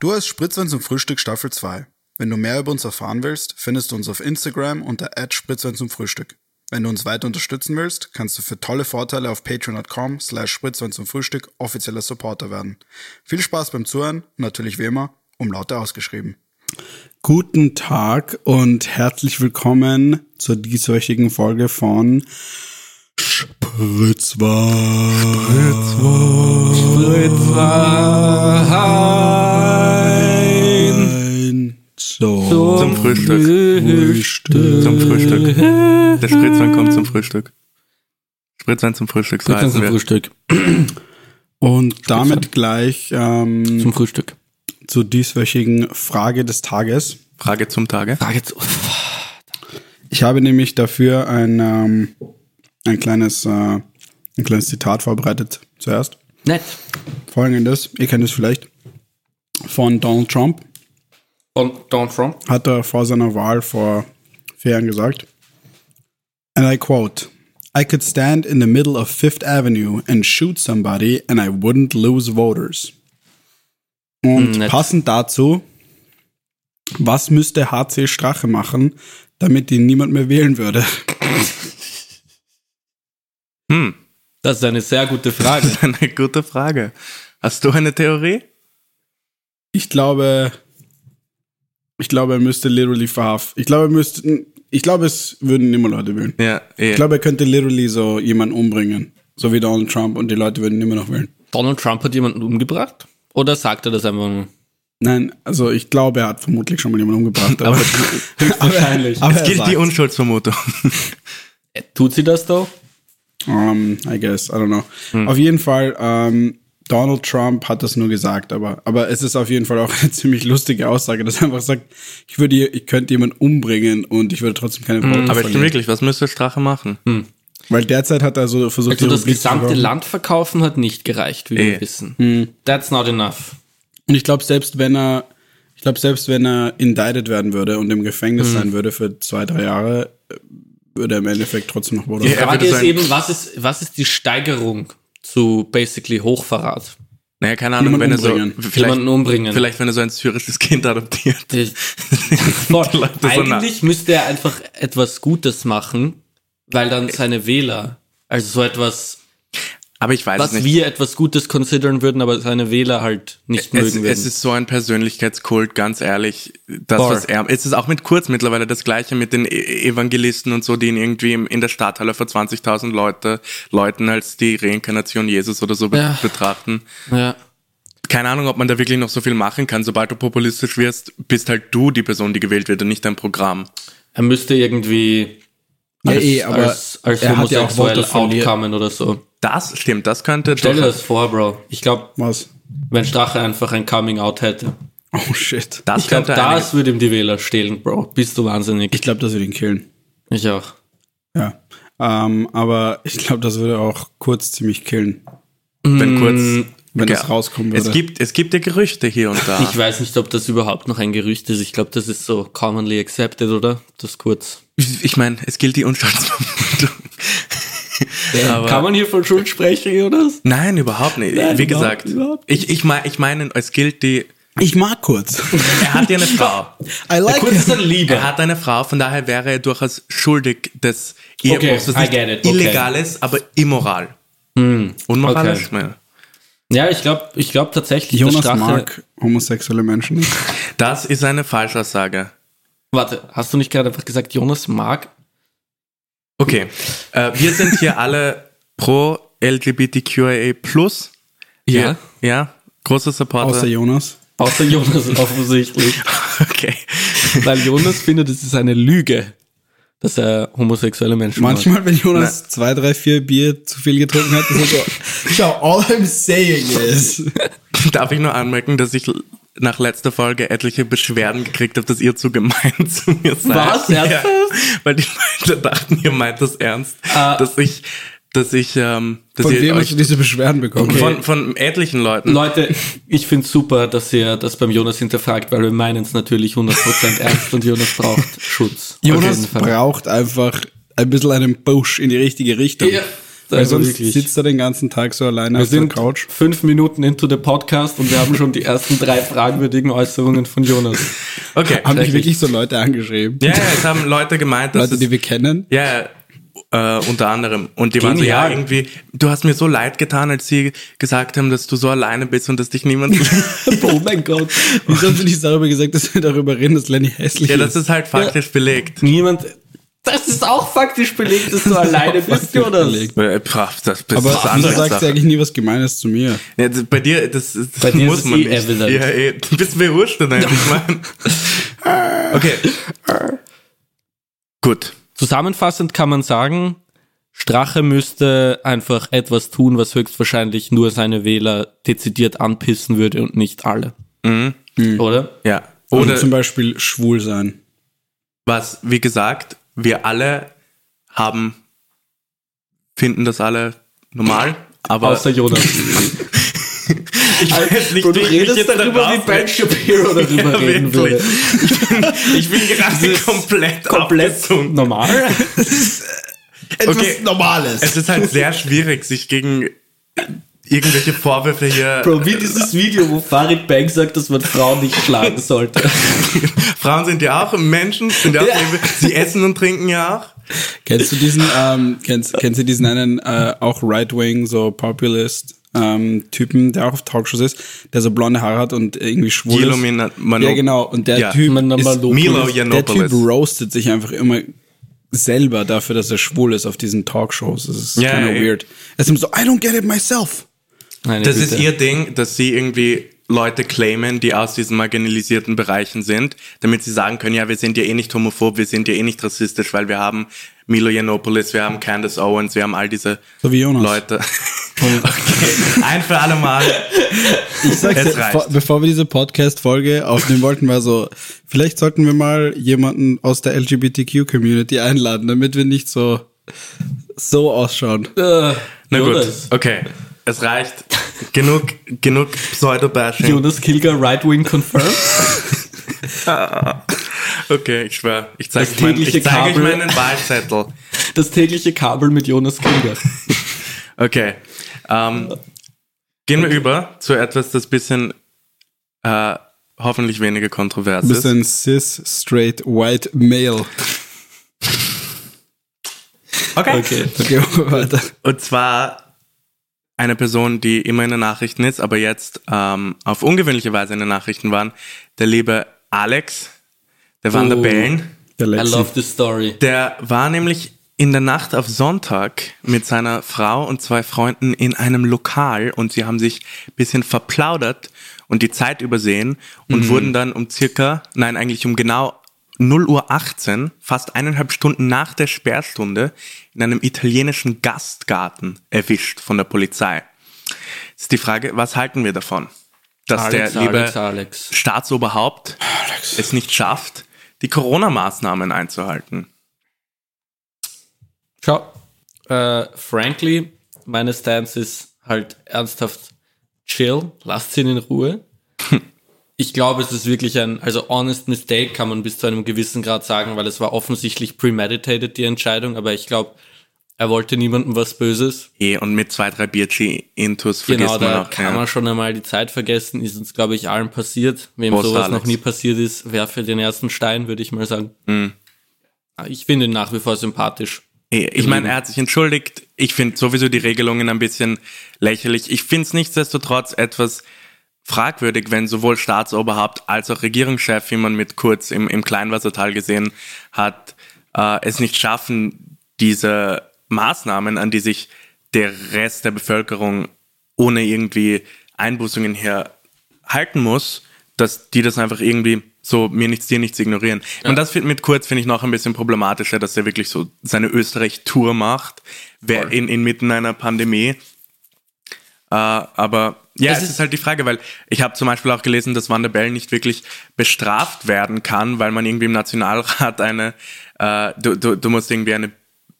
Du hast Spritzwein zum Frühstück Staffel 2. Wenn du mehr über uns erfahren willst, findest du uns auf Instagram unter @spritzwein zum Frühstück. Wenn du uns weiter unterstützen willst, kannst du für tolle Vorteile auf patreon.com slash spritzwein zum Frühstück offizieller Supporter werden. Viel Spaß beim Zuhören und natürlich wie immer um Laute ausgeschrieben. Guten Tag und herzlich willkommen zur dieswöchigen Folge von Spritzwein. Spritzwein. So. Zum Frühstück. Frühstück. Zum Frühstück. Der Spritzwein kommt zum Frühstück. Spritzwein zum Frühstück. So Spritzwein zum wir. Frühstück. Und damit gleich ähm, Zum Frühstück. zur dieswöchigen Frage des Tages. Frage zum Tage. Frage zu. Ich habe nämlich dafür ein, ähm, ein, kleines, äh, ein kleines Zitat vorbereitet zuerst. Nett. Folgendes, ihr kennt es vielleicht, von Donald Trump, Und Donald Trump. hat er vor seiner Wahl vor vier Jahren gesagt. And I quote, I could stand in the middle of Fifth Avenue and shoot somebody and I wouldn't lose voters. Und Nett. passend dazu, was müsste HC Strache machen, damit ihn niemand mehr wählen würde? Hm, Das ist eine sehr gute Frage. das ist eine gute Frage. Hast du eine Theorie? Ich glaube, ich glaube, er müsste literally verhaften. Ich glaube, er müsste, ich glaube, es würden immer Leute wählen. Ja, eh. Ich glaube, er könnte literally so jemanden umbringen. So wie Donald Trump und die Leute würden ihn immer noch wählen. Donald Trump hat jemanden umgebracht? Oder sagt er das einfach nur? Nein, also ich glaube, er hat vermutlich schon mal jemanden umgebracht. Aber, Höchstwahrscheinlich. aber es er gilt die. Unschuldsvermutung. Tut sie das doch? Um, I guess, I don't know. Hm. Auf jeden Fall, ähm, Donald Trump hat das nur gesagt, aber, aber es ist auf jeden Fall auch eine ziemlich lustige Aussage, dass er einfach sagt, ich würde, ich könnte jemanden umbringen und ich würde trotzdem keine Vote Hm. Aber ich verlieren. wirklich, was müsste Strache machen? Weil derzeit hat er so versucht, Also die das Republik zu gesamte. Land verkaufen hat nicht gereicht, wie Eh. wir wissen. That's not enough. Und ich glaube, selbst wenn er, ich glaube, selbst wenn er indicted werden würde und im Gefängnis sein würde für zwei, drei Jahre, äh, würde er im Endeffekt trotzdem noch Ja, Die Frage ist eben, was ist, was ist die Steigerung zu basically Hochverrat? Naja, keine Ahnung, Jemanden wenn er so, vielleicht, Jemanden umbringen. vielleicht wenn er so ein syrisches Kind adoptiert. Die Leute so Eigentlich müsste er einfach etwas Gutes machen, weil dann seine Wähler, also so etwas, Aber ich weiß was nicht. wir etwas Gutes considern würden, aber seine Wähler halt nicht es, mögen würden. es ist so ein Persönlichkeitskult, ganz ehrlich. Das, was er, es ist auch mit Kurz mittlerweile das Gleiche mit den E- Evangelisten und so, die ihn irgendwie in der Stadthalle vor 20.000 Leute, Leuten als die Reinkarnation Jesus oder so Ja. betrachten. ja. Keine Ahnung, ob man da wirklich noch so viel machen kann. Sobald du populistisch wirst, bist halt du die Person, die gewählt wird und nicht dein Programm. Er müsste irgendwie Ja, als, eh, aber als, als er hat ja auch verliert. outcomen oder so. Das stimmt, das könnte Stell dir das vor, Bro. Ich glaube, wenn Strache einfach ein Coming-out hätte. Oh shit. das Ich glaube, das würde ihm die Wähler stehlen, Bro. Bist du wahnsinnig. Ich glaube, das würde ihn killen. Ich auch. Ja. Ähm, aber ich glaube, das würde auch kurz ziemlich killen, wenn kurz wenn Ja. das rauskommen würde. Es gibt, es gibt ja Gerüchte hier und da. Ich weiß nicht, ob das überhaupt noch ein Gerücht ist. Ich glaube, das ist so commonly accepted, oder? Das kurz. Ich, meine, es gilt die Unschuldsvermutung. Aber- Kann man hier von Schuld sprechen, oder? Nein, überhaupt nicht. Nein, Wie überhaupt- gesagt, überhaupt ich, ich, mein, ich meine, es gilt die. ich mag kurz. Er hat ja eine Frau. I like Kurz ist ein Liebe. Er hat eine Frau, von daher wäre er durchaus schuldig des Ehebruchs, Okay, was I nicht get it, okay. illegal ist, aber immoral. Unmoral okay. ist mehr. Ja, ich glaube ich glaub tatsächlich, Jonas Strache... mag homosexuelle Menschen nicht. Das ist eine Falschaussage. Warte, hast du nicht gerade einfach gesagt, Jonas mag? Okay, äh, wir sind hier alle pro LGBTQIA+. Ja. Ja, große Supporter. Außer Jonas. Außer Jonas offensichtlich. okay. Weil Jonas findet, es ist eine Lüge, dass er homosexuelle Menschen. Manchmal, wenn Jonas zwei, drei, vier Bier zu viel getrunken hat, ist er so, schau, all I'm saying is. Darf ich nur anmerken, dass ich nach letzter Folge etliche Beschwerden gekriegt habe, dass ihr zu gemein zu mir seid. Was? Ja, Ernsthaft? weil die Leute dachten, ihr meint das ernst. Ah. dass ich, dass ich, ähm, dass Von ihr wem hast du diese Beschwerden bekommen? von, von etlichen Leuten. Leute, ich finde super, dass ihr das beim Jonas hinterfragt, weil wir meinen es natürlich 100% ernst und Jonas braucht Schutz. Jonas braucht einfach ein bisschen einen Push in die richtige Richtung. Ja. Weil Also sonst wirklich. sitzt er den ganzen Tag so alleine Wir auf der sind Couch. fünf Minuten into the Podcast und wir haben schon die ersten drei fragwürdigen Äußerungen von Jonas. Okay. Haben dich schrecklich. wirklich so Leute angeschrieben? Ja, ja, es haben Leute gemeint, dass Leute, die wir kennen? Ja, äh, unter anderem. Und die waren so, ja, Genial. irgendwie, du hast mir so leid getan, als sie gesagt haben, dass du so alleine bist und dass dich niemand oh mein Gott. Wieso haben sie nicht darüber gesagt, dass wir darüber reden, dass Lenny hässlich ja, ist? das ist halt faktisch belegt. Niemand. Das ist auch faktisch belegt, dass du alleine bist, Jonas. belegt. Äh, pff, Das ist Aber das du sagst ja eigentlich nie was Gemeines zu mir. Ja, das- bei dir, das, das Bei dir muss ist man eh nicht. evident. Ja, eh, du bist mir wurscht, nein, ich meine. Okay. Gut. Zusammenfassend kann man sagen, Strache müsste einfach etwas tun, was höchstwahrscheinlich nur seine Wähler dezidiert anpissen würde und nicht alle. Oder? Ja. Oder Oder zum Beispiel schwul sein. was, wie gesagt, wir alle haben, finden das alle normal, aber Außer Jonas. ich weiß nicht, Bro, du wie ich redest jetzt da darüber, wie Ben Shapiro darüber Ja, reden würde. Ich bin gerade komplett, Komplett normal. Etwas Okay. Normales. Es ist halt sehr schwierig, sich gegen irgendwelche Vorwürfe hier. Bro, wie dieses Video, wo Farid Bang sagt, dass man Frauen nicht schlagen sollte. Frauen sind ja auch Menschen, sind ja auch, Ja. sie essen und trinken ja auch. Kennst du diesen, ähm, kennst, kennst du diesen einen, äh, auch Right-Wing, so Populist, ähm, Typen, der auch auf Talkshows ist, der so blonde Haare hat und irgendwie schwul Gilo ist? Mina- Mano- ja, genau. Und der Ja. Typ ist, Milo der. Typ roastet sich einfach immer selber dafür, dass er schwul ist auf diesen Talkshows. Das ist Ja, kind of ja. weird. Er ist immer so, I don't get it myself. Meine Das Güte. ist ihr Ding, dass sie irgendwie Leute claimen, die aus diesen marginalisierten Bereichen sind, damit sie sagen können, ja, wir sind ja eh nicht homophob, wir sind ja eh nicht rassistisch, weil wir haben Milo Yiannopoulos, wir haben Candace Owens, wir haben all diese So wie Jonas. Leute. okay, ein für alle Mal. Ich sag's reicht. vor, bevor wir diese Podcast-Folge aufnehmen wollten, war so, vielleicht sollten wir mal jemanden aus der LGBTQ-Community einladen, damit wir nicht so, so ausschauen. Äh, Na gut, okay. Es reicht. Genug, genug Pseudo-Bashing. Jonas Kilger Right Wing confirmed. Okay, ich schwör. Ich zeige Das euch, mein, ich zeig euch meinen Wahlzettel. Das tägliche Kabel mit Jonas Kilger. Okay. Ähm, gehen wir über zu etwas, das bisschen äh, hoffentlich weniger kontrovers ist. ein cis, straight, white male. Okay. Okay. Okay, weiter. Und zwar eine Person, die immer in den Nachrichten ist, aber jetzt ähm, auf ungewöhnliche Weise in den Nachrichten waren, der liebe Alex, der Van der Oh. Bellen. Der I love this story. Der war nämlich in der Nacht auf Sonntag mit seiner Frau und zwei Freunden in einem Lokal und sie haben sich ein bisschen verplaudert und die Zeit übersehen und wurden dann um circa, nein, eigentlich um genau 0 Uhr 18, fast eineinhalb Stunden nach der Sperrstunde, in einem italienischen Gastgarten erwischt von der Polizei. Jetzt ist die Frage, was halten wir davon? Dass Alex, der liebe Alex, Alex. Staatsoberhaupt es nicht schafft, die Corona-Maßnahmen einzuhalten. Schau, äh, frankly, meine Stance ist halt ernsthaft chill, lasst ihn in Ruhe. Ich glaube, es ist wirklich ein, also honest mistake kann man bis zu einem gewissen Grad sagen, weil es war offensichtlich premeditated, die Entscheidung, aber ich glaube, er wollte niemandem was Böses. Eh, und mit zwei, drei Bierchi-Intus vergisst Genau, da man auch. kann ja. man schon einmal die Zeit vergessen, ist uns, glaube ich, allen passiert. Wem Prost, sowas Alex. noch nie passiert ist, werfe den ersten Stein, würde ich mal sagen. Mhm. Ich finde ihn nach wie vor sympathisch. Eh, Ich meine, er hat sich entschuldigt. Ich finde sowieso die Regelungen ein bisschen lächerlich. Ich finde es nichtsdestotrotz etwas fragwürdig, wenn sowohl Staatsoberhaupt als auch Regierungschef, wie man mit Kurz im, im Kleinwassertal gesehen hat, äh, es nicht schaffen, diese Maßnahmen, an die sich der Rest der Bevölkerung ohne irgendwie Einbußungen her halten muss, dass die das einfach irgendwie so mir nichts, dir nichts ignorieren. Und das mit Kurz finde ich noch ein bisschen problematischer, dass er wirklich so seine Österreich-Tour macht, wer in, inmitten einer Pandemie. Äh, aber ja, Es es ist- ist halt die Frage, weil ich habe zum Beispiel auch gelesen, dass Van der Bellen nicht wirklich bestraft werden kann, weil man irgendwie im Nationalrat eine, äh, du, du, du musst irgendwie eine,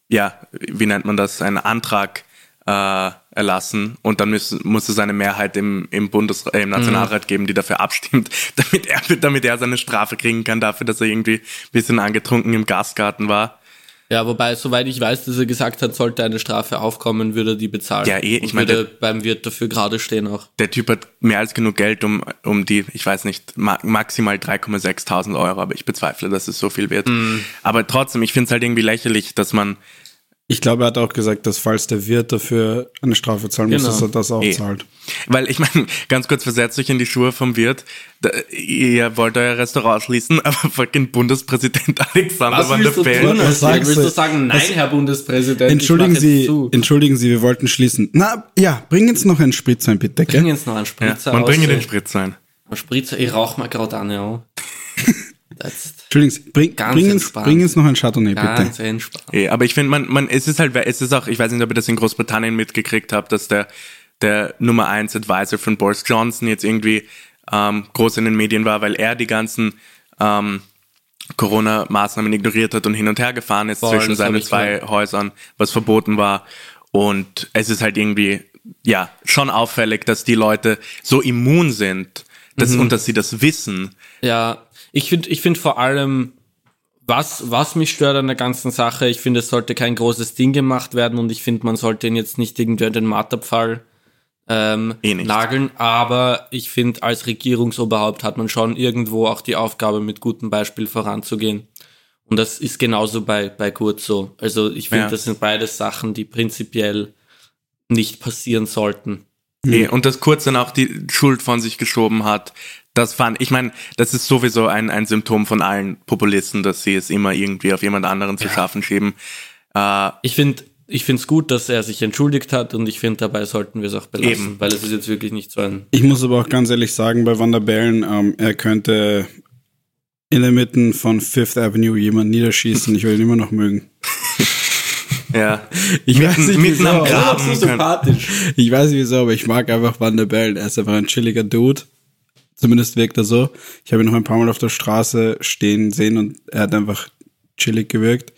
ja, wie nennt man das, einen Antrag äh, erlassen und dann muss, muss es eine Mehrheit im, im, Bundes, äh, im Nationalrat geben, die dafür abstimmt, damit er, damit er seine Strafe kriegen kann dafür, dass er irgendwie ein bisschen angetrunken im Gastgarten war. Ja, wobei, soweit ich weiß, dass er gesagt hat, sollte eine Strafe aufkommen, würde er die bezahlen. Ja, eh, ich meine, würde beim Wirt dafür gerade stehen auch. Der Typ hat mehr als genug Geld, um, um die, ich weiß nicht, ma maximal 3,6.000 Euro, aber ich bezweifle, dass es so viel wird. Mhm. Aber trotzdem, ich finde es halt irgendwie lächerlich, dass man, Ich glaube, er hat auch gesagt, dass falls der Wirt dafür eine Strafe zahlen muss, Genau. dass er das auch Eh. zahlt. weil ich meine, ganz kurz versetzt euch in die Schuhe vom Wirt, da, ihr wollt euer Restaurant schließen, aber fucking Bundespräsident Alexander Was Van der willst du Bellen tun? Was Willst sagst du du? sagen, nein, Was- Herr Bundespräsident, Entschuldigen Sie, entschuldigen Sie, wir wollten schließen. Na, ja, bring uns noch einen Spritzwein, bitte, Bring gell? jetzt noch einen Ja, Spritzer man bringe den ey. Spritz ein. Ein Spritzer, ich rauch mal gerade an, ja. Sie, bring, bring, uns, bring uns noch ein Chardonnay, bitte. ganz entspannt. Eh, aber ich finde, man, man, es ist halt, es ist auch, ich weiß nicht, ob ihr das in Großbritannien mitgekriegt habt, dass der, der Nummer 1 Advisor von Boris Johnson jetzt irgendwie ähm, groß in den Medien war, weil er die ganzen ähm, Corona-Maßnahmen ignoriert hat und hin und her gefahren ist Voll, zwischen seinen zwei gehört. Häusern, was verboten war. Und es ist halt irgendwie, ja, schon auffällig, dass die Leute so immun sind dass, Mhm. und dass sie das wissen. Ja, ich finde ich find vor allem, was, was mich stört an der ganzen Sache, ich finde, es sollte kein großes Ding gemacht werden und ich finde, man sollte ihn jetzt nicht irgendwie an den Marterpfahl ähm, Eh nageln, aber ich finde, als Regierungsoberhaupt hat man schon irgendwo auch die Aufgabe, mit gutem Beispiel voranzugehen. Und das ist genauso bei, bei Kurt so. Also ich finde, Ja. das sind beides Sachen, die prinzipiell nicht passieren sollten. Eh, Und dass Kurz dann auch die Schuld von sich geschoben hat, das fand, ich meine, das ist sowieso ein, ein Symptom von allen Populisten, dass sie es immer irgendwie auf jemand anderen zu schaffen schieben. Äh, Ich finde ich finde es gut, dass er sich entschuldigt hat und ich finde, dabei sollten wir es auch belassen, Eben. weil es ist jetzt wirklich nicht so ein. Ich muss aber auch ganz ehrlich sagen, bei Van der Bellen, ähm, er könnte in der Mitte von Fifth Avenue jemand niederschießen. Ich will ihn immer noch mögen. ja. Ich weiß nicht, mitten am wieso. Graben. können- sympathisch. Ich weiß nicht wieso, aber ich mag einfach Van der Bellen. Er ist einfach ein chilliger Dude. Zumindest wirkt er so. Ich habe ihn noch ein paar Mal auf der Straße stehen sehen und er hat einfach chillig gewirkt.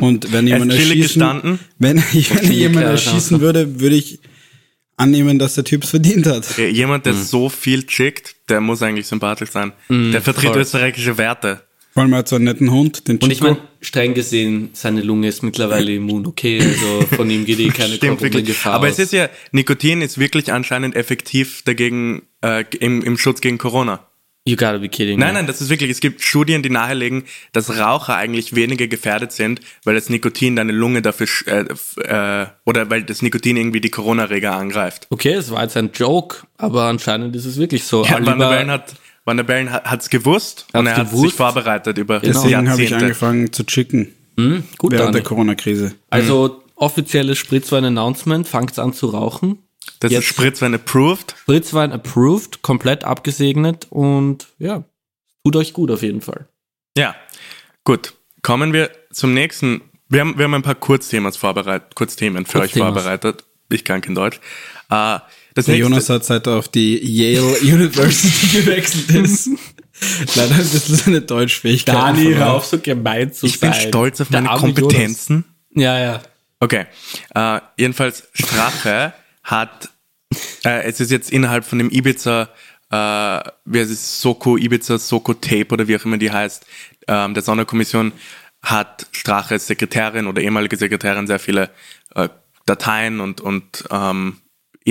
Und wenn jemand erschießen, gestanden. wenn, wenn chillig, jemand erschießen würde, würde ich annehmen, dass der Typ es verdient hat. Jemand, Mhm. der so viel chickt, der muss eigentlich sympathisch sein. der vertritt voll. österreichische Werte. Vor allem er hat so einen netten Hund, den Chico. Und ich meine, streng gesehen, seine Lunge ist mittlerweile immun, okay, also von ihm geht eh keine Stimmt wirklich. Gefahr Aber aus. es ist ja, Nikotin ist wirklich anscheinend effektiv dagegen, äh, im, im Schutz gegen Corona. You gotta be kidding Nein, me. nein, das ist wirklich, es gibt Studien, die nahelegen, dass Raucher eigentlich weniger gefährdet sind, weil das Nikotin deine Lunge dafür, äh, äh, oder weil das Nikotin irgendwie die Corona-Reger angreift. Okay, es war jetzt ein Joke, aber anscheinend ist es wirklich so. Ja, Van der Bellen hat, Van der Bellen hat, hat's gewusst und er hat sich vorbereitet über Deswegen habe ich angefangen zu chicken Hm, gut während dann. der Corona-Krise. Also offizielles Spritzwein-Announcement, fangt's an zu rauchen. Das Jetzt- ist Spritzwein approved. Spritzwein approved, komplett abgesegnet und ja, tut euch gut auf jeden Fall. Ja, gut. Kommen wir zum nächsten. Wir haben, wir haben ein paar Kurzthemen vorbereitet, Kurzthemen für euch Kurzthemas. vorbereitet. Ich kann kein Deutsch. Äh, das Der nächste, Jonas hat seit er auf die Yale University gewechselt ist. Leider ein bisschen seine Deutschfähigkeit. verloren. so gemein zu ich bin stolz auf Der meine Kompetenzen. Ja, ja. Okay. Äh, jedenfalls, Strache hat, äh, es ist jetzt innerhalb von dem Ibiza, äh, wie heißt es, Soko, Ibiza, Soko Tape oder wie auch immer die heißt, ähm, der Sonderkommission hat Strache als Sekretärin oder ehemalige Sekretärin sehr viele äh, Dateien und, und ähm,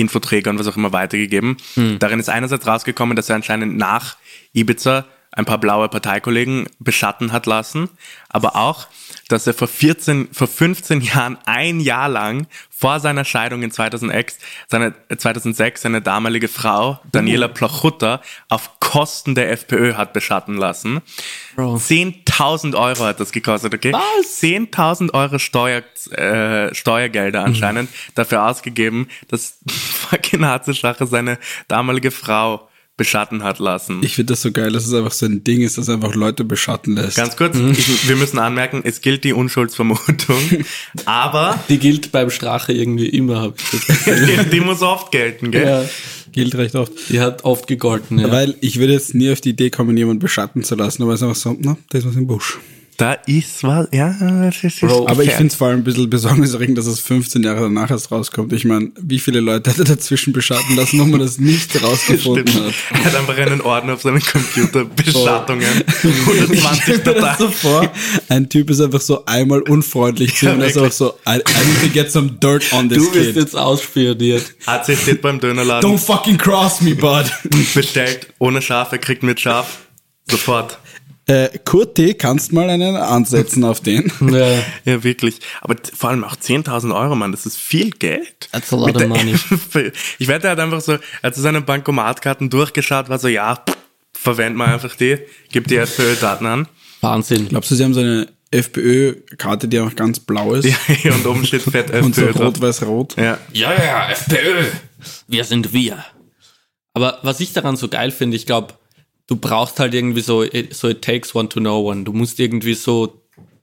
Infoträger und was auch immer weitergegeben. Darin ist einerseits rausgekommen, dass er anscheinend nach Ibiza ein paar blaue Parteikollegen beschatten hat lassen, aber auch, dass er vor 14, vor 15 Jahren ein Jahr lang vor seiner Scheidung in 2006 seine, 2006 seine damalige Frau Daniela Plochutta auf Kosten der FPÖ hat beschatten lassen. Bro. 10.000 Euro hat das gekostet, okay? Was? 10.000 Euro Steuer, äh, Steuergelder anscheinend dafür ausgegeben, dass fucking Harze seine damalige Frau beschatten hat lassen. Ich finde das so geil, dass es einfach so ein Ding ist, das einfach Leute beschatten lässt. Ganz kurz, ich, wir müssen anmerken, es gilt die Unschuldsvermutung, aber Die gilt beim Strache irgendwie immer, hab ich das Gefühl. die, die muss oft gelten, gell? ja, Gilt recht oft. die hat oft gegolten, ja. Weil ich würde jetzt nie auf die Idee kommen, jemanden beschatten zu lassen, aber es ist einfach so, na, da ist was im Busch. Da ist was, ja, das ist, Bro, Aber ich finde es vor allem ein bisschen besorgniserregend, dass es 15 Jahre danach erst rauskommt. Ich meine, wie viele Leute hat er dazwischen beschatten lassen, wo man das nicht rausgefunden hat? Er hat einfach einen Ordner auf seinem Computer, Beschattungen, 120 mir das Dateien. so vor, ein Typ ist einfach so einmal unfreundlich zu Ja, ihm, er wirklich. auch so, I, I need to get some dirt on this Du wirst kid. jetzt ausspioniert. AC steht beim Dönerladen, Don't fucking cross me, bud. bestellt ohne Schaf, er kriegt mit Schaf. Sofort. Äh, Kurti, kannst mal einen ansetzen auf den? Ja. Ja, wirklich. Aber vor allem auch 10.000 Euro, Mann, das ist viel Geld. That's a lot of money. ich wette, er hat einfach so, er hat so seine Bankomatkarten durchgeschaut, war so, ja, pff, verwenden wir einfach die, gibt die FPÖ-Daten an. Wahnsinn. Glaubst du, sie haben so eine FPÖ-Karte, die auch ganz blau ist? Ja, und oben steht fett Und so FPÖ rot-weiß-rot? Ja. Ja, ja, FPÖ. Wir sind wir. Aber was ich daran so geil finde, ich glaube, du brauchst halt irgendwie so, so it takes one to know one. Du musst irgendwie so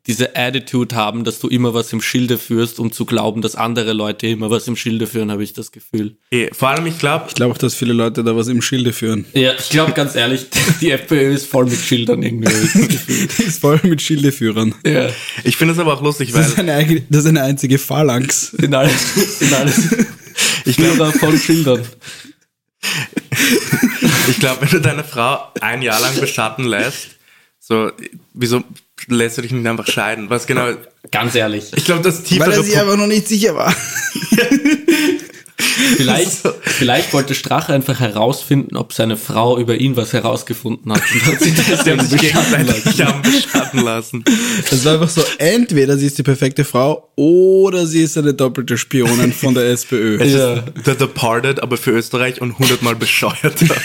diese Attitude haben, dass du immer was im Schilde führst, um zu glauben, dass andere Leute immer was im Schilde führen, habe ich das Gefühl. Eh, Vor allem, ich glaube, Ich glaube auch, dass viele Leute da was im Schilde führen. Ja, ich glaube ganz ehrlich, die FPÖ ist voll mit Schildern irgendwie. habe ich das Gefühl. Die ist voll mit Schildeführern. ja. ich finde es aber auch lustig, Das ist weil eine, eigene- das ist eine einzige Phalanx. In alles, in alles. ich glaube, von Schildern. ich glaub, wenn du deine Frau ein Jahr lang beschatten lässt, so, wieso lässt du dich nicht einfach scheiden? Was genau? Ganz ehrlich. Ich glaube, das Weil tiefere er sich einfach noch nicht sicher war. Vielleicht, vielleicht wollte Strache einfach herausfinden, ob seine Frau über ihn was herausgefunden hat. Und hat sich Sie deswegen beschatten lassen. beschatten lassen. Das war einfach so, entweder sie ist die perfekte Frau oder sie ist eine doppelte Spionin von der SPÖ. Es Ja. ist The Departed, aber für Österreich und hundertmal bescheuerter.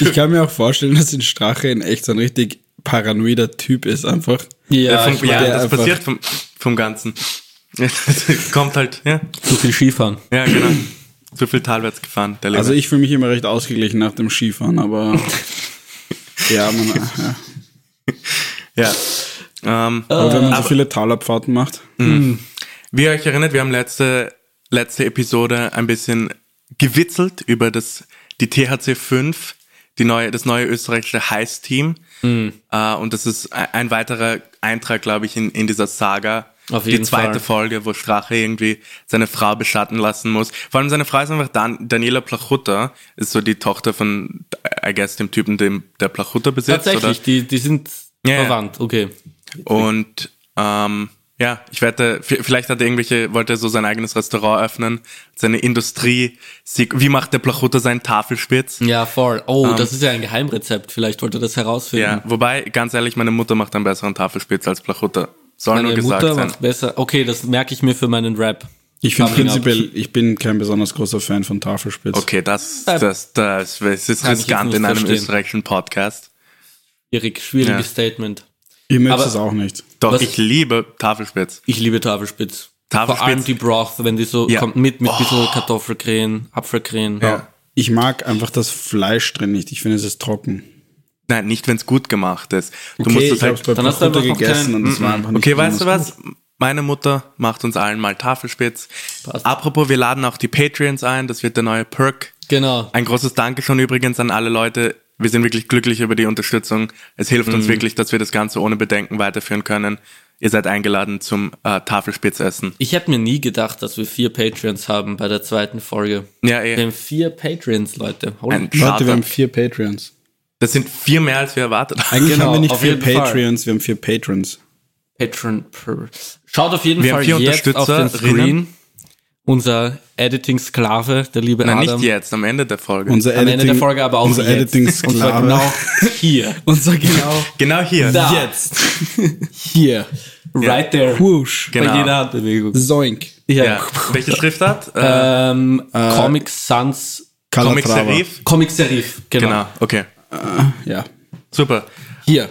Ich kann mir auch vorstellen, dass in Strache in echt so ein richtig paranoider Typ ist einfach. Ja, vom, ja meine, der das einfach- passiert vom, vom Ganzen. Kommt halt, ja. zu viel Skifahren. Ja, genau. Zu viel talwärts gefahren. Also ich fühle mich immer recht ausgeglichen nach dem Skifahren, aber ja, man, ja. ja. Ähm, Aber wenn man so Aber- viele Talabfahrten macht. Wie ihr euch erinnert, wir haben letzte, letzte Episode ein bisschen gewitzelt über das, die THC 5, die neue, das neue österreichische Heiß-Team. Mhm. Äh, und das ist ein, ein weiterer Eintrag, glaube ich, in, in dieser Saga. Auf die jeden zweite Fall. Folge, wo Strache irgendwie seine Frau beschatten lassen muss. Vor allem seine Frau ist einfach Dan Daniela Plachutta, ist so die Tochter von, I guess, dem Typen, dem der Plachutta besitzt. Tatsächlich, die, die sind Ja, ja. verwandt. Okay. Und ähm, ja, ich wette, vielleicht hat er irgendwelche, wollte er so sein eigenes Restaurant öffnen, seine Industrie. Wie macht der Plachutta seinen Tafelspitz? Ja, voll. Oh, das ist ja ein Geheimrezept. Vielleicht wollte er das herausfinden. Ja, wobei, ganz ehrlich, meine Mutter macht einen besseren Tafelspitz als Plachutta. Soll nur Meine gesagt Mutter sein. macht besser. Okay, das merke ich mir für meinen Rap. Ich finde prinzipiell, ich bin kein besonders großer Fan von Tafelspitz. Okay, das, Äh, das, das, das ist kann riskant in einem verstehen. österreichischen Podcast. Schwierig, schwieriges Ja. Statement. Möchte Aber- es auch nicht. Doch, Was- ich liebe Tafelspitz. Ich liebe Tafelspitz. Tafelspitz. Vor allem die Broth, wenn die so Ja. kommt mit mit bisschen Kartoffelcreme, Apfelcreme. Ja. Ich mag einfach das Fleisch drin nicht. Ich finde, es ist trocken. Nein, nicht, wenn es gut gemacht ist. Du Okay, musst ich es habe halt Dann hast du einfach gegessen und es war einfach nicht Okay, weißt du was? Meine Mutter macht uns allen mal Tafelspitz. Passt. Apropos, wir laden auch die Patreons ein. Das wird der neue Perk. Genau. Ein großes Dankeschön übrigens an alle Leute. Wir sind wirklich glücklich über die Unterstützung. Es hilft Mhm. uns wirklich, dass wir das Ganze ohne Bedenken weiterführen können. Ihr seid eingeladen zum äh, Tafelspitzessen. Ich hätte mir nie gedacht, dass wir vier Patreons haben bei der zweiten Folge. Ja, Wir eh. haben vier Patreons, Leute. Holy Leute, wir haben vier Patreons. Das sind vier mehr, als wir erwartet haben. Eigentlich Genau, haben wir nicht vier jeden Fall. Patreons, wir haben vier Patrons. Patron per. Schaut auf jeden Wir haben Fall vier jetzt auf den. Screen. Unser Editing-Sklave, der liebe Nein, Adam. nicht jetzt, am Ende der Folge. Unser Am Ende der Folge aber auch unser jetzt. Editing Und zwar Sklave. genau hier. unser genau genau hier. Da. jetzt. Hier. Right there. Whoosh. Genau. Bei jeder Handbewegung. Zoink. Ja. Ja. Welche Schriftart? Äh, Ähm, Comic Sans. Comic. Serif? Comic Serif. Genau. Genau, okay. Ja. Super. Hier.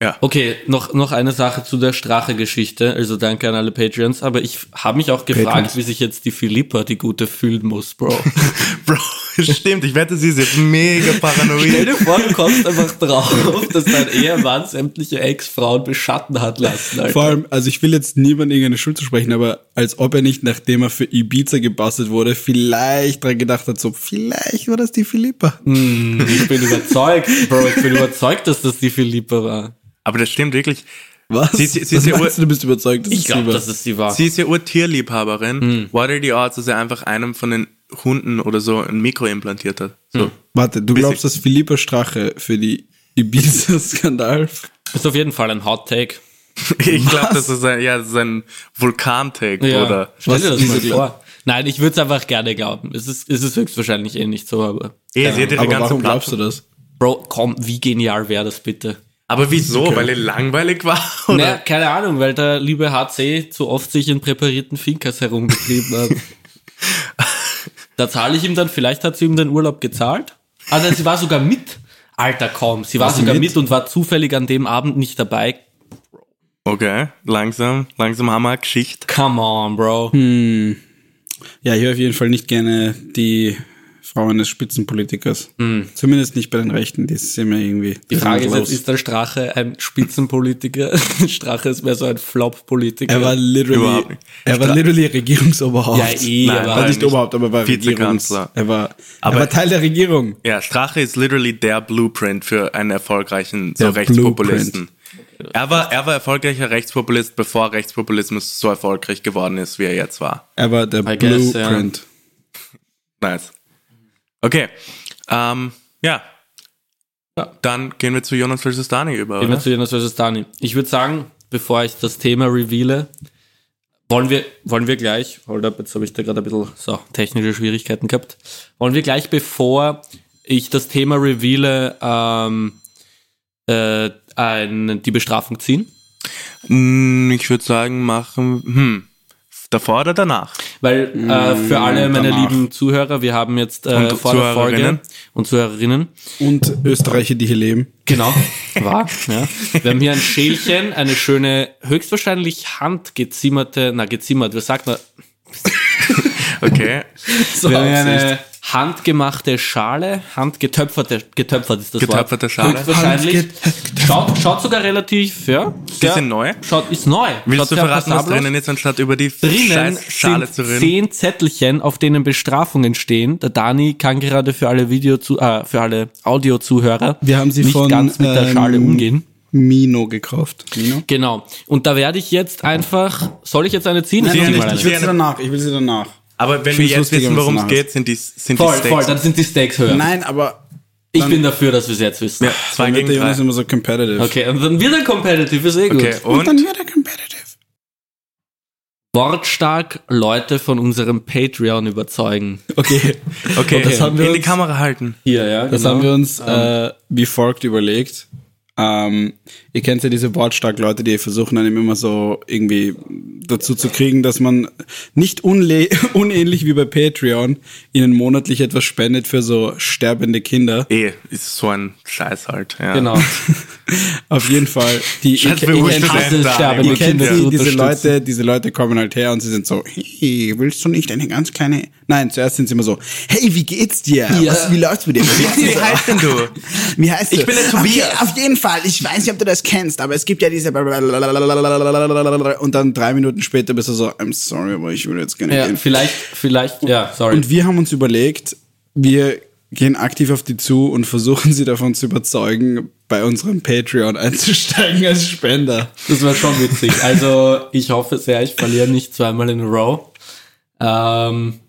Ja. Okay, noch, noch eine Sache zu der Strache-Geschichte. Also danke an alle Patreons. Aber ich habe mich auch gefragt, Patrons. wie sich jetzt die Philippa, die gute, fühlen muss, Bro. Bro, stimmt. Ich wette, sie ist jetzt mega Stell paranoid. dir vor, du kommst einfach drauf, dass dein Ehemann sämtliche Ex-Frauen beschatten hat lassen. Alter. Vor allem, also ich will jetzt niemand irgendeine Schuld zu sprechen, aber als ob er nicht, nachdem er für Ibiza gebastelt wurde, vielleicht dran gedacht hat, so, vielleicht war das die Philippa. Ich bin überzeugt, Bro, ich bin überzeugt, dass das die Philippa war. Aber das stimmt wirklich. Was? Sie- sie- sie Was ist ja meinst du, du bist überzeugt, dass Ich es sie glaube, war? dass es sie war. Sie ist ja Urtierliebhaberin. What are the odds, dass er einfach einem von den Hunden oder so ein Mikro implantiert hat? So. Warte, du glaubst, dass Philippa Strache für die Ibiza-Skandal ist auf jeden Fall ein Hot Take. Ich glaube, das ist ein, ja, das ist ein Vulkantake, oder? Stell dir das mal vor. Nein, ich würde es einfach gerne glauben. Es ist, es ist höchstwahrscheinlich eh nicht so, aber. Eh, sie hat ihre Aber ganze warum glaubst du das? Bro, komm, wie genial wäre das bitte? Aber wieso? Weil er langweilig war? Oder? Naja, keine Ahnung, weil der liebe HC zu oft sich in präparierten Finkas herumgetrieben hat. da zahle ich ihm dann, vielleicht hat sie ihm den Urlaub gezahlt. Also sie war sogar mit. Alter, kaum. Sie war, War sie sogar mit? mit? und war zufällig an dem Abend nicht dabei. Okay, langsam, langsam haben wir eine Geschichte. Come on, Bro. Ja, ich höre auf jeden Fall nicht gerne die Frau eines Spitzenpolitikers. Zumindest nicht bei den Rechten, die sind mir irgendwie. Die Frage ist jetzt, ist der Strache ein Spitzenpolitiker? Strache ist mehr so ein Flop-Politiker. er war literally, er war literally Regierungsoberhaupt. Ja, eh, Nein, aber Also nicht nicht. Oberhaupt, aber war Vizekanzler. er war, Aber- er war Teil der Regierung. Ja, Strache ist literally der Blueprint für einen erfolgreichen so Der Rechtspopulisten. Er war, er war erfolgreicher Rechtspopulist, bevor Rechtspopulismus so erfolgreich geworden ist, wie er jetzt war. Er war der I guess, Blueprint. Nice. Okay. Ähm, ja. Ja. Dann gehen wir zu Jonas vs. Dani über, Gehen wir oder? zu Jonas vs. Dani. Ich würde sagen, bevor ich das Thema reveale, wollen wir, wollen wir gleich, hold up, jetzt habe ich da gerade ein bisschen so, technische Schwierigkeiten gehabt, wollen wir gleich, bevor ich das Thema reveale, ähm, äh, ein, die Bestrafung ziehen? Hm, Ich würde sagen, machen, hm, davor oder danach? Weil äh, für alle meine danach. lieben Zuhörer, wir haben jetzt äh, Und vor der Folge Zuhörerinnen. und Zuhörerinnen, Und Österreicher, die hier leben. Genau, war. Ja. Wir haben hier ein Schälchen, eine schöne, höchstwahrscheinlich handgezimmerte, na gezimmert, wie sagt man? Okay. wir haben hier eine handgemachte Schale, handgetöpferte, getöpfert ist das Getöpferte Wort. Schale. Höchstwahrscheinlich. Schaut, schaut sogar relativ, ja. sehr- sind neu? Schaut, ist neu. Willst schaut du verraten, was drinnen ist, anstatt über die Drinnen Schale sind zu reden? zehn Zettelchen, auf denen Bestrafungen stehen. Der Dani kann gerade für alle Video zu, äh, für alle Audiozuhörer Wir haben sie nicht von, ganz mit der ähm, Schale umgehen. Mino gekauft. Mino? Genau. Und da werde ich jetzt einfach, soll ich jetzt eine ziehen? Nein, ich eine. will sie danach. Ich will sie danach. Aber wenn wir jetzt wissen, worum es geht, sind die, sind Voll, die Steaks. voll, dann sind die Stakes höher. Nein, aber ich bin dafür, dass wir es jetzt wissen. Ja, zwei dann wird gegen der Jonas drei. immer so competitive. Okay, und dann wird er competitive, ist eh gut. Okay, Und, und? dann wird er competitive. Wortstark Leute von unserem Patreon überzeugen. Okay. Okay, das haben wir in die uns- Kamera halten. Hier, ja, Das genau. haben wir uns äh, wie folgt überlegt. Ähm, ihr kennt ja diese wortstark Leute, die versuchen einem immer so irgendwie dazu zu kriegen, dass man nicht unähnlich wie bei Patreon ihnen monatlich etwas spendet für so sterbende Kinder. Eh, ist so ein Scheiß halt. Ja. Genau. Auf jeden Fall. Die, Scheiß ihr, Bewusstsein kennt, hasse sterbende Kinder die, diese. Leute, diese Leute kommen halt her und sie sind so, hey, willst du nicht eine ganz kleine... Nein, zuerst sind sie immer so, hey, wie geht's dir? Ja. Was, wie läuft's mit dir? Wie heißt denn du? Wie heißt Ich du? bin der Tobias. Okay, auf jeden Fall. Ich weiß nicht, ob du das kennst, aber es gibt ja diese und dann drei Minuten später bist du so, I'm sorry, aber ich will jetzt gerne ja, gehen. vielleicht, vielleicht, ja, sorry. Und wir haben uns überlegt, wir gehen aktiv auf die zu und versuchen sie davon zu überzeugen, bei unserem Patreon einzusteigen als Spender. das war schon witzig. Also, ich hoffe sehr, ich verliere nicht zweimal in a row. Ähm,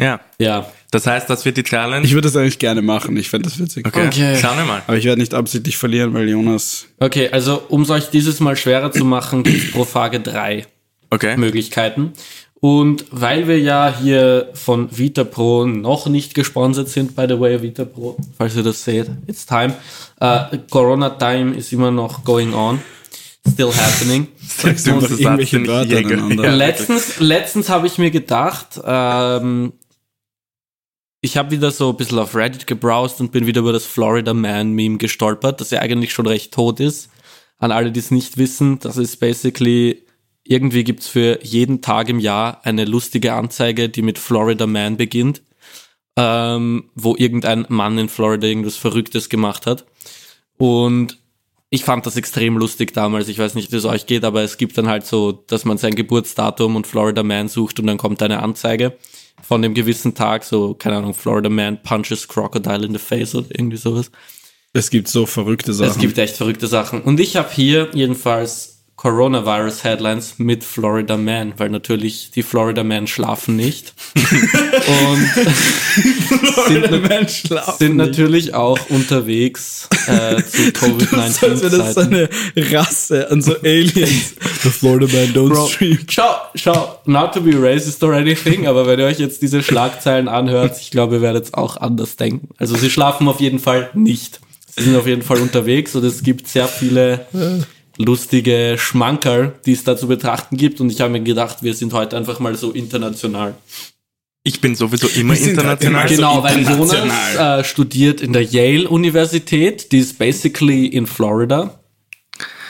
Ja. ja. Das heißt, das wird die Challenge. Ich würde das eigentlich gerne machen. Ich fände das witzig. okay. Okay. Schauen wir mal. Aber ich werde nicht absichtlich verlieren, weil Jonas. Okay, also, um es euch dieses Mal schwerer zu machen, gibt pro Frage drei. Okay. Möglichkeiten. Und weil wir ja hier von Vita Pro noch nicht gesponsert sind, by the way, Vita Pro, falls ihr das seht, it's time. Äh, Corona Time ist immer noch going on. Still happening. Sagst du irgendwelche Wörter? Ja, letztens letztens habe ich mir gedacht, ähm, ich habe wieder so ein bisschen auf Reddit gebrowst und bin wieder über das Florida Man Meme gestolpert, das ja eigentlich schon recht tot ist. An alle, die es nicht wissen, das ist basically, irgendwie gibt's für jeden Tag im Jahr eine lustige Anzeige, die mit Florida Man beginnt, ähm, wo irgendein Mann in Florida irgendwas Verrücktes gemacht hat. Und ich fand das extrem lustig damals. Ich weiß nicht, wie es euch geht, aber es gibt dann halt so, dass man sein Geburtsdatum und Florida Man sucht und dann kommt eine Anzeige von dem gewissen Tag, so, keine Ahnung, Florida Man punches Crocodile in the face oder irgendwie sowas. Es gibt so verrückte Sachen. Es gibt echt verrückte Sachen. Und ich habe hier jedenfalls Coronavirus Headlines mit Florida Man, weil natürlich die Florida Man schlafen nicht. Und sind, sind natürlich auch unterwegs äh, zu Covid-19. Als wäre das so eine Rasse an so Aliens. The Florida Man don't Bro, stream. Schau, schau, not to be racist or anything, aber wenn ihr euch jetzt diese Schlagzeilen anhört, ich glaube, ihr werdet es auch anders denken. Also sie schlafen auf jeden Fall nicht. Sie sind auf jeden Fall unterwegs und es gibt sehr viele lustige Schmankerl, die es da zu betrachten gibt. Und ich habe mir gedacht, wir sind heute einfach mal so international. Ich bin sowieso immer international. Genau, weil Jonas äh, studiert in der Yale Universität, die ist basically in Florida.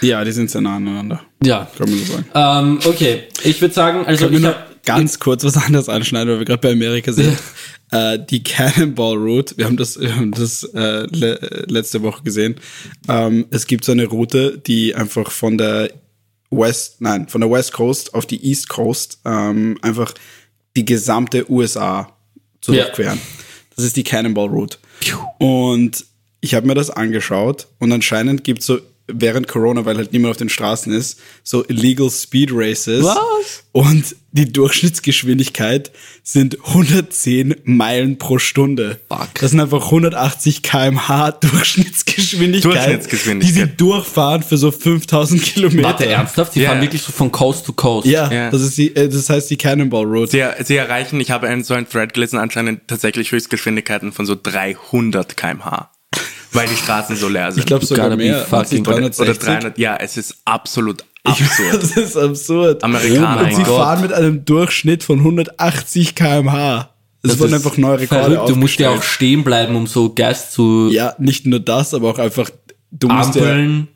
Ja, die sind sehr nah aneinander. Ja. Kann man so sagen. Ähm, okay, ich würde sagen, also ich habe ganz kurz was anderes anschneiden, weil wir gerade bei Amerika sind. äh, die Cannonball Route, wir haben das, wir haben das äh, le letzte Woche gesehen. Ähm, es gibt so eine Route, die einfach von der West, nein, von der West Coast auf die East Coast ähm, einfach die gesamte USA zu durchqueren. Ja. Das ist die Cannonball Route. Und ich habe mir das angeschaut und anscheinend gibt es so während Corona, weil halt niemand auf den Straßen ist, so illegal Speed Races. Was? Und die Durchschnittsgeschwindigkeit sind 110 Meilen pro Stunde. Fuck. Das sind einfach 180 kmh Durchschnittsgeschwindigkeit, Durchschnittsgeschwindigkeit, die sie durchfahren für so 5000 Kilometer. Warte, ernsthaft? Die yeah. fahren wirklich so von Coast to Coast? Ja, yeah. das ist die, äh, das heißt die Cannonball Road. Sie, sie erreichen, ich habe einen, so einen Thread gelesen, anscheinend tatsächlich Höchstgeschwindigkeiten von so 300 kmh weil die Straßen so leer sind. Ich glaube sogar mehr. Fucking oder, oder 300. Ja, es ist absolut absurd. das ist absurd. Amerikaner. Oh und sie fahren mit einem Durchschnitt von 180 km/h. Das, das wurden einfach neue Rekorde verrückt. Du musst ja auch stehen bleiben, um so Gas zu. Ja, nicht nur das, aber auch einfach. Du musst Ampeln.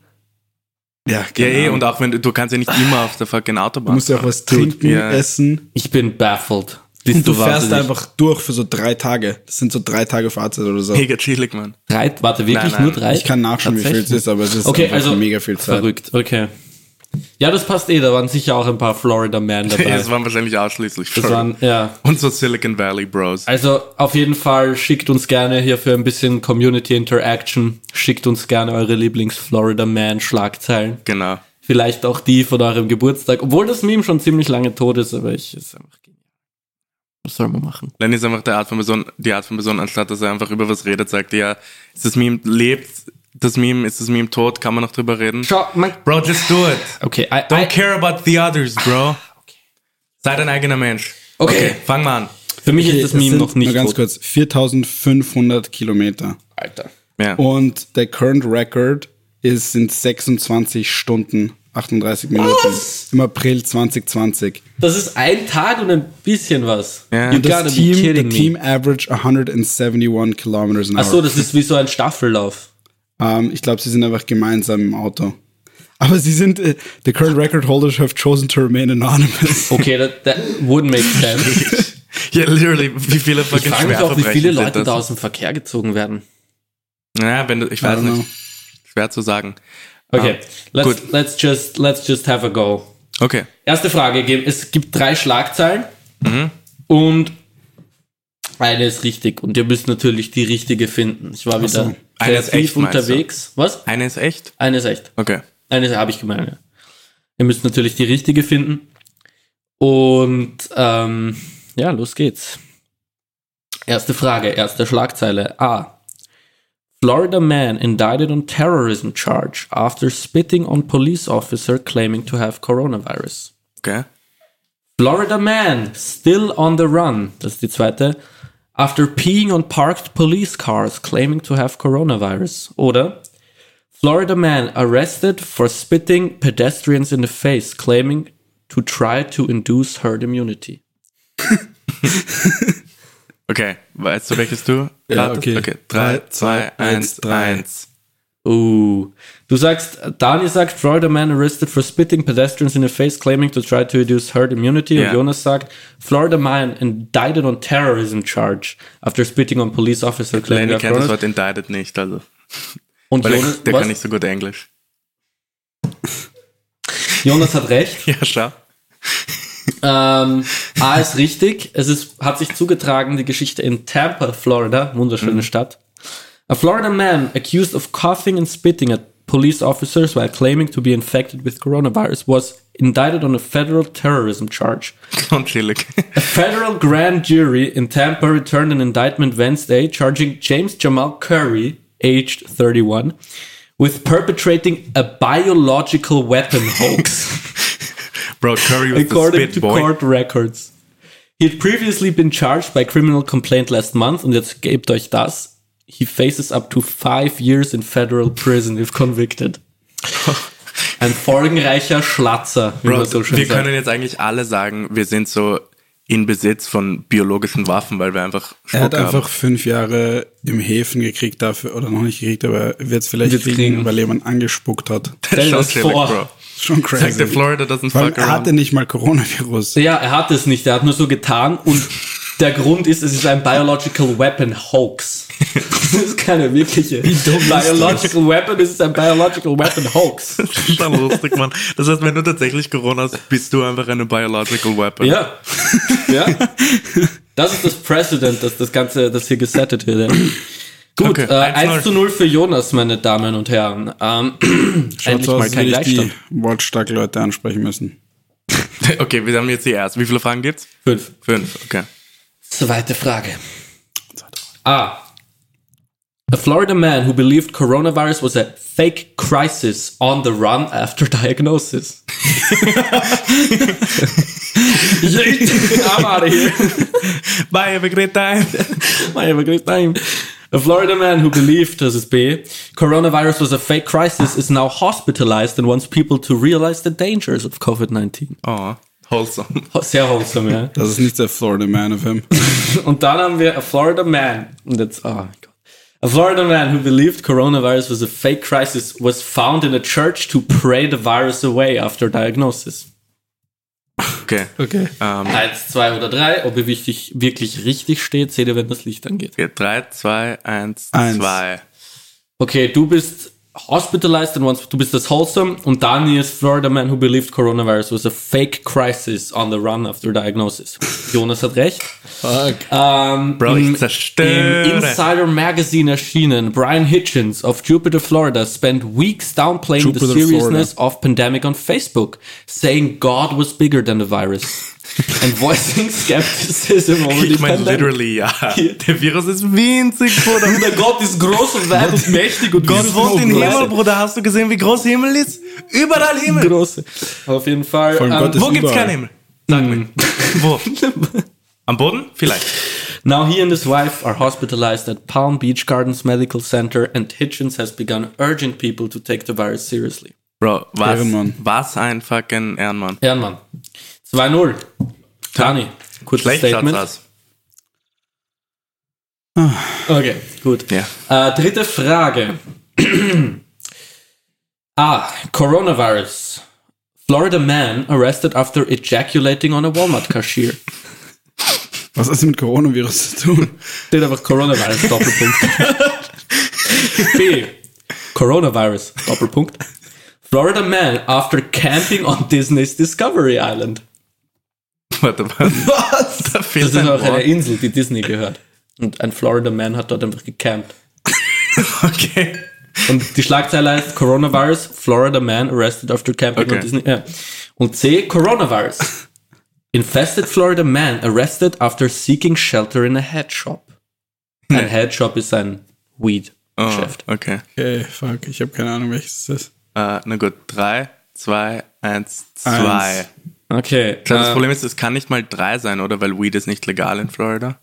Ja, ja, ja, eh, und auch wenn du, du kannst ja nicht immer auf der fucking Autobahn. Du musst ja auch was trinken, ja. essen. Ich bin baffled. Bist und du, du fährst einfach durch für so drei Tage. Das sind so drei Tage Fahrzeit oder so. Mega chillig, man. Drei, warte, wirklich nein, nein. nur drei? Ich kann nachschauen, wie viel es ist, aber es ist okay, also mega viel Zeit. Verrückt, okay. Ja, das passt eh, da waren sicher auch ein paar Florida Man dabei. das waren wahrscheinlich ausschließlich das waren, ja. Und so Silicon Valley Bros. Also auf jeden Fall schickt uns gerne hier für ein bisschen Community Interaction, schickt uns gerne eure Lieblings-Florida Man Schlagzeilen. Genau. Vielleicht auch die von eurem Geburtstag, obwohl das Meme schon ziemlich lange tot ist, aber ich ist einfach soll man machen? Lenny ist einfach der Art von Person, die Art von Person, anstatt dass er einfach über was redet, sagt ja, ist das Meme lebt, das Meme, ist das Meme tot, kann man noch drüber reden? Schau, mein Bro, just do it. Okay, I, Don't I, care about the others, bro. okay. Sei dein eigener Mensch. Okay. okay fang mal an. Für mich okay, ist das Meme noch nicht Nur ganz tot. kurz, 4500 Kilometer. Alter. Ja. Und der Current Record ist, sind 26 Stunden 38 Minuten. Was? Im April 2020. Das ist ein Tag und ein bisschen was. Ja. Und das Team, the Team average 171 kilometers an hour. Achso, das ist wie so ein Staffellauf. Um, ähm, ich glaube, sie sind einfach gemeinsam im Auto. Aber sie sind, uh, the current record holders have chosen to remain anonymous. Okay, that, that would make sense. ja, yeah, literally, wie viele fucking Ich frage mich auch, wie viele Leute da aus dem Verkehr gezogen werden. Ja, wenn du, ich weiß nicht. Schwer zu sagen. Okay, ah, let's, let's, just, let's just have a go. Okay. Erste Frage. Es gibt drei Schlagzeilen mhm. und eine ist richtig. Und ihr müsst natürlich die richtige finden. Ich war wieder so. ist echt, unterwegs. Was? Eine ist echt? Eine ist echt. Okay. Eine habe ich gemeint. Ja. Ihr müsst natürlich die richtige finden. Und ähm, ja, los geht's. Erste Frage, erste Schlagzeile. A. Florida man indicted on terrorism charge after spitting on police officer claiming to have coronavirus. Okay. Florida man still on the run. Das ist die zweite. After peeing on parked police cars claiming to have coronavirus. Oder Florida man arrested for spitting pedestrians in the face claiming to try to induce herd immunity. Okay, weißt du, welches du? Ja, okay. Okay, 3, 2, 1, 1. Uh, du sagst, Dani sagt, Florida man arrested for spitting pedestrians in the face, claiming to try to reduce herd immunity. Yeah. Und Jonas sagt, Florida man indicted on terrorism charge after spitting on police officer claiming. Lenny kennt das Wort indicted nicht, also. Und Weil Jonas, ich, der was? kann nicht so gut Englisch. Jonas hat recht. ja, schau. Ähm, A ist richtig. Es ist, hat sich zugetragen, die Geschichte in Tampa, Florida, wunderschöne mhm. Stadt. A Florida man accused of coughing and spitting at police officers while claiming to be infected with coronavirus was indicted on a federal terrorism charge. Chillig. A federal grand jury in Tampa returned an indictment Wednesday charging James Jamal Curry, aged 31, with perpetrating a biological weapon hoax. Bro, Curry was the according spit to boy. court records. He had previously been charged by criminal complaint last month und jetzt gebt euch das. He faces up to five years in federal prison if convicted. Ein folgenreicher Schlatzer, wie Bro, man so schön wir sagt. können jetzt eigentlich alle sagen, wir sind so in Besitz von biologischen Waffen, weil wir einfach Er hat haben. einfach fünf Jahre im Häfen gekriegt dafür, oder noch nicht gekriegt, aber er wird es vielleicht kriegen, kriegen. weil jemand angespuckt hat. Stell dir das vor. Bro. Schon crazy. Sagt der Florida doesn't fuck er around. hatte nicht mal Coronavirus. Ja, er hat es nicht, er hat nur so getan und der Grund ist, es ist ein Biological Weapon Hoax. Das ist keine wirkliche Biological Weapon, es ist ein Biological Weapon Hoax. Das ist dann lustig, Mann. Das heißt, wenn du tatsächlich Corona hast, bist du einfach eine biological weapon. Ja. ja. Das ist das Precedent, dass das Ganze, das hier gesettet wird. Gut, Okay, äh, 1 1-0. zu 0 für Jonas, meine Damen und Herren. Ähm, Schaut endlich aus, mal kein ich die Gleichstand. wortstarken Leute ansprechen müssen. Okay, wir haben jetzt die erste. Wie viele Fragen gibt's? Fünf. Fünf, okay. Zweite Frage. A. A Florida man who believed coronavirus was a fake crisis on the run after diagnosis. I'm out of here. Bye, have a great time. I have a great time. A Florida man who believed, this ist B, coronavirus was a fake crisis is now hospitalized and wants people to realize the dangers of COVID-19. Oh, wholesome. Sehr wholesome, ja. Das ist nicht der Florida Man of him. Und dann haben wir a Florida man. Und jetzt, oh mein Gott. A Florida man who believed coronavirus was a fake crisis was found in a church to pray the virus away after diagnosis. Okay. Okay. Ähm, Eins, zwei oder drei. Ob ihr wichtig, wirklich richtig steht, seht ihr, wenn das Licht angeht. okay. Drei, zwei, eins, Eins. zwei. Okay, du bist hospitalized and once, du bist das Wholesome und Dani ist Florida man who believed coronavirus was a fake crisis on the run after diagnosis. Jonas hat recht. Fuck. Ähm, Bro, ich im, zerstöre. Im Insider Magazine erschienen, Brian Hitchens of Jupiter, Florida spent weeks downplaying Jupiter, the seriousness of pandemic on Facebook, saying God was bigger than the virus and voicing skepticism over the Ich meine pandemic. literally, ja. Der Virus ist winzig, Bruder. Der Gott ist groß und weit und mächtig und Gott wohnt im. Himmel, Bruder. Hast du gesehen, wie groß Himmel ist? Überall Himmel. Große. Auf jeden Fall. Vor allem ähm, Gott ist Wo gibt's überall. keinen Himmel? Sag mir. Wo? Am Boden? Vielleicht. Now he and his wife are hospitalized at Palm Beach Gardens Medical Center and Hitchens has begun urging people to take the virus seriously. Bro, was, Ehrenmann. was ein fucking Ehrenmann. Ehrenmann. 2-0. Dani, kurzes Schlecht schaut's Statement. aus. Okay, gut. Ja. Äh, dritte Frage. ah, Coronavirus. Florida man arrested after ejaculating on a Walmart cashier. Was hat das mit Coronavirus zu tun? Steht einfach Coronavirus, Doppelpunkt. B. Coronavirus, Doppelpunkt. Florida man after camping on Disney's Discovery Island. Warte mal. Was? Da Das ist ein auch eine. Insel, die Disney gehört. Und ein Florida man hat dort einfach gecampt. Okay. Und die Schlagzeile heißt Coronavirus, Florida man arrested after camping Okay. on Disney. Ja. Und C, Coronavirus. Infested Florida man arrested after seeking shelter in a head shop. Ein Head shop ist ein Oh, Weed-Geschäft. okay. Okay, fuck, ich habe keine Ahnung, welches es ist. Äh, na gut. Drei, zwei, eins, zwei. Eins. Okay. Schau, Das äh, Problem ist, es kann nicht mal drei sein, oder? Weil Weed ist nicht legal in Florida.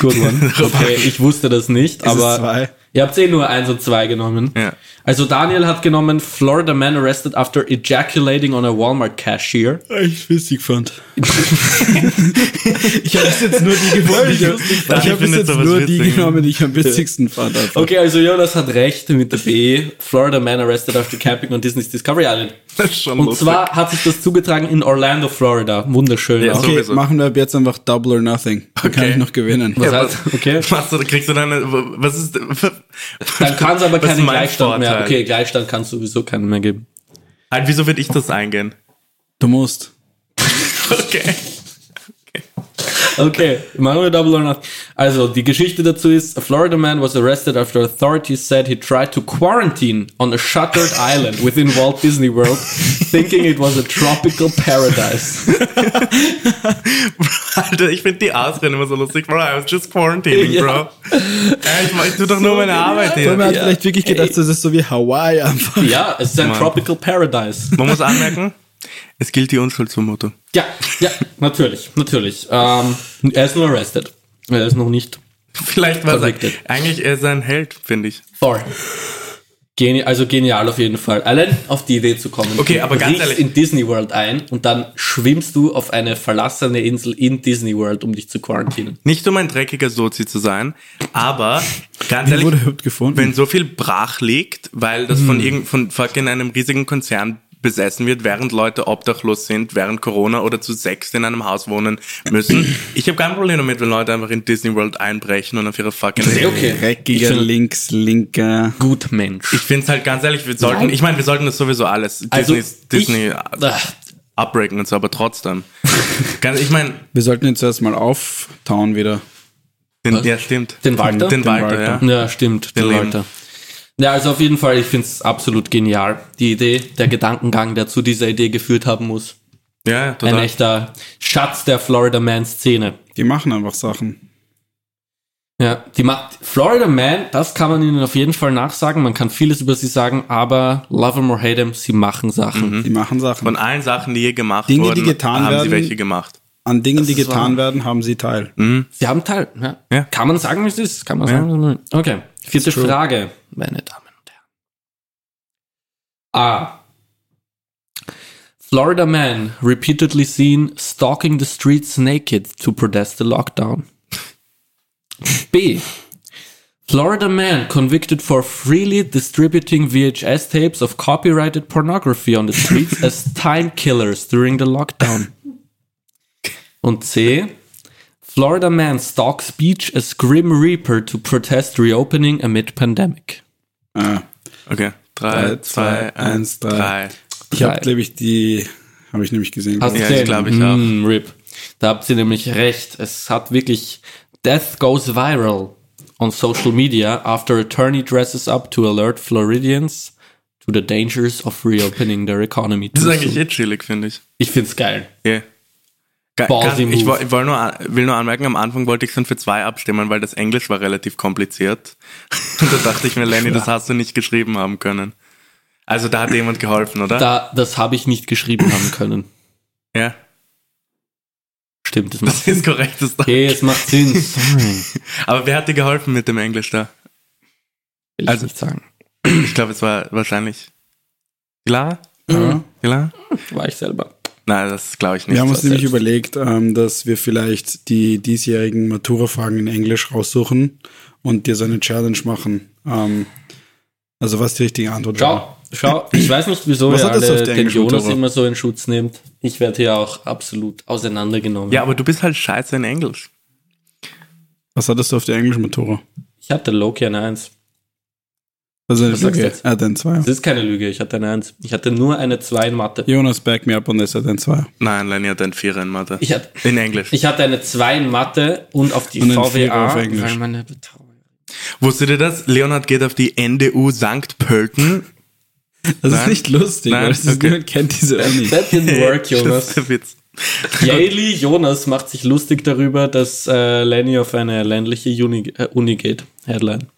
Good one. Okay, ich wusste das nicht, Ist es aber zwei? Ihr habt eh nur eins und zwei genommen. Ja. Also Daniel hat genommen Florida man arrested after ejaculating on a Walmart cashier. Ich witzig fand. ich habe jetzt nur die gewonnen. Ich habe Ich hab bis finde jetzt nur die genommen, die ich am witzigsten fand. Einfach. Okay, also Jonas hat recht mit der B. Florida man arrested after camping on Disney's Discovery Island. Das ist schon Und lustig. zwar hat sich das zugetragen in Orlando, Florida. Wunderschön. Ja, Okay, Sowieso. machen wir ab jetzt einfach Double or Nothing. Dann kann Okay. ich noch gewinnen. Was Ja, heißt, okay. Was, kriegst du deine, was ist, Dann kann es aber keinen Gleichstand mehr. Vorteil? Okay, Gleichstand kann es sowieso keinen mehr geben. Halt, wieso würde ich das eingehen? Du musst. Okay. Okay, machen wir Double or Nothing. Also, die Geschichte dazu ist, a Florida man was arrested after authorities said he tried to quarantine on a shuttered island within Walt Disney World, thinking it was a tropical paradise. Alter, ich finde die Ausreden immer so lustig. Bro, I was just quarantining, Ja. bro. Ey, ich, mach- ich tu doch nur meine Arbeit Man hier. hat Ja. vielleicht wirklich gedacht, das ist so wie Hawaii einfach. Ja, es ist ein tropical paradise. Man muss anmerken, es gilt die Unschuldsvermutung. Ja, ja, natürlich, natürlich. Ähm, er ist nur arrested. Er ist noch nicht Vielleicht war es Convicted. eigentlich er ist ein Held, finde ich. Thor. Geni also genial auf jeden Fall. Allein auf die Idee zu kommen. Okay, aber ganz ehrlich- in Disney World ein und dann schwimmst du auf eine verlassene Insel in Disney World, um dich zu quarantinen. Nicht um ein dreckiger Sozi zu sein, aber ganz ehrlich, wurde überhaupt gefunden? wenn so viel brach liegt, weil das von irgend von fucking einem riesigen Konzern besessen wird, während Leute obdachlos sind, während Corona oder zu sechs in einem Haus wohnen müssen. Ich habe kein Problem damit, wenn Leute einfach in Disney World einbrechen und auf ihre fucking Sehr okay. Dreckiger, links, linker. Gut Mensch. Ich finde es halt ganz ehrlich, wir sollten, Nein. ich meine, wir sollten das sowieso alles also, Disney, Disney ich, ach, abbreaken und so, aber trotzdem. ganz, ich meine, Wir sollten ihn zuerst mal auftauen wieder. den, ja stimmt. Den Walter? Den Den Walter, Walter. ja. ja, stimmt, Den der Leben. Ja, also auf jeden Fall, ich finde es absolut genial. Die Idee, der Gedankengang, der zu dieser Idee geführt haben muss. Ja, ja, Ein total. echter Schatz der Florida Man-Szene. Die machen einfach Sachen. Ja, die macht Florida Man, das kann man ihnen auf jeden Fall nachsagen. Man kann vieles über sie sagen, aber love them or hate them, sie machen Sachen. Die machen Sachen. Von allen Sachen, die je gemacht Dinge, die wurden, getan haben werden. sie welche gemacht. An Dingen, die ist getan wahr. werden, haben sie teil. Sie haben Teil. Ja. Ja. Kann man sagen, wie es ist? Kann man sagen, wie es ist? Okay. Vierte. Frage, meine Damen und Herren. A. Florida man repeatedly seen stalking the streets naked to protest the lockdown. B. Florida man convicted for freely distributing VHS tapes of copyrighted pornography on the streets as time killers during the lockdown. Und C. Florida man stalks beach as Grim Reaper to protest reopening amid pandemic. Ah, Okay. Drei, Drei, zwei, zwei, eins, eins, drei. drei. ich Drei. habe, glaube ich, die habe ich nämlich gesehen. Hast du Ja, gesehen? ich auch. Mm, RIP. Da habt ihr nämlich recht. Es hat wirklich Death goes viral on social media after attorney dresses up to alert Floridians to the dangers of reopening their economy. Das ist eigentlich eh chillig, finde ich. Ich find's geil. Yeah. Ballsy ich move. ich woll nur, will nur anmerken, am Anfang wollte ich schon für zwei abstimmen, weil das Englisch war relativ kompliziert. Und da dachte ich mir, Lenny, das hast du nicht geschrieben haben können. Also da hat jemand geholfen, oder? Da, das habe ich nicht geschrieben haben können. Ja, Stimmt, das macht das ist korrekt. Das Okay, es macht Sinn. Sorry. Aber wer hat dir geholfen mit dem Englisch da? Will ich Also- nicht sagen. Ich glaube, es war wahrscheinlich Lara? Ja. Lara? War ich selber. Nein, das glaube ich nicht. Wir haben uns nämlich selbst. überlegt, ähm, dass wir vielleicht die diesjährigen Matura-Fragen in Englisch raussuchen und dir so eine Challenge machen. Ähm, also was die richtige Antwort schau, war. Schau, ich weiß nicht, wieso was alle den Jonas Matura? immer so in Schutz nimmt. Ich werde hier auch absolut auseinandergenommen. Ja, aber du bist halt scheiße in Englisch. Was hattest du auf der Englisch-Matura? Ich hatte Loki an 1. Das ist eine Lüge. Er hat ein 2. Das ist keine Lüge, ich hatte eine 1. Ich hatte nur eine 2 in Mathe. Jonas, back me up und es hat ein 2. Nein, Lenny hat ein 4 in Mathe. Ich hat, in Englisch. Ich hatte eine 2 in Mathe und auf die und VWA, auf Englisch. weil meine Wusstet ihr das? Leonhard geht auf die NDU St. Pölten. Das Nein? ist nicht lustig, Nein? weil okay. ist, niemand kennt diese Uni. That didn't work, Jonas. das ist der Witz. Yaeli Jonas macht sich lustig darüber, dass äh, Lenny auf eine ländliche Uni, äh, Uni geht. Headline.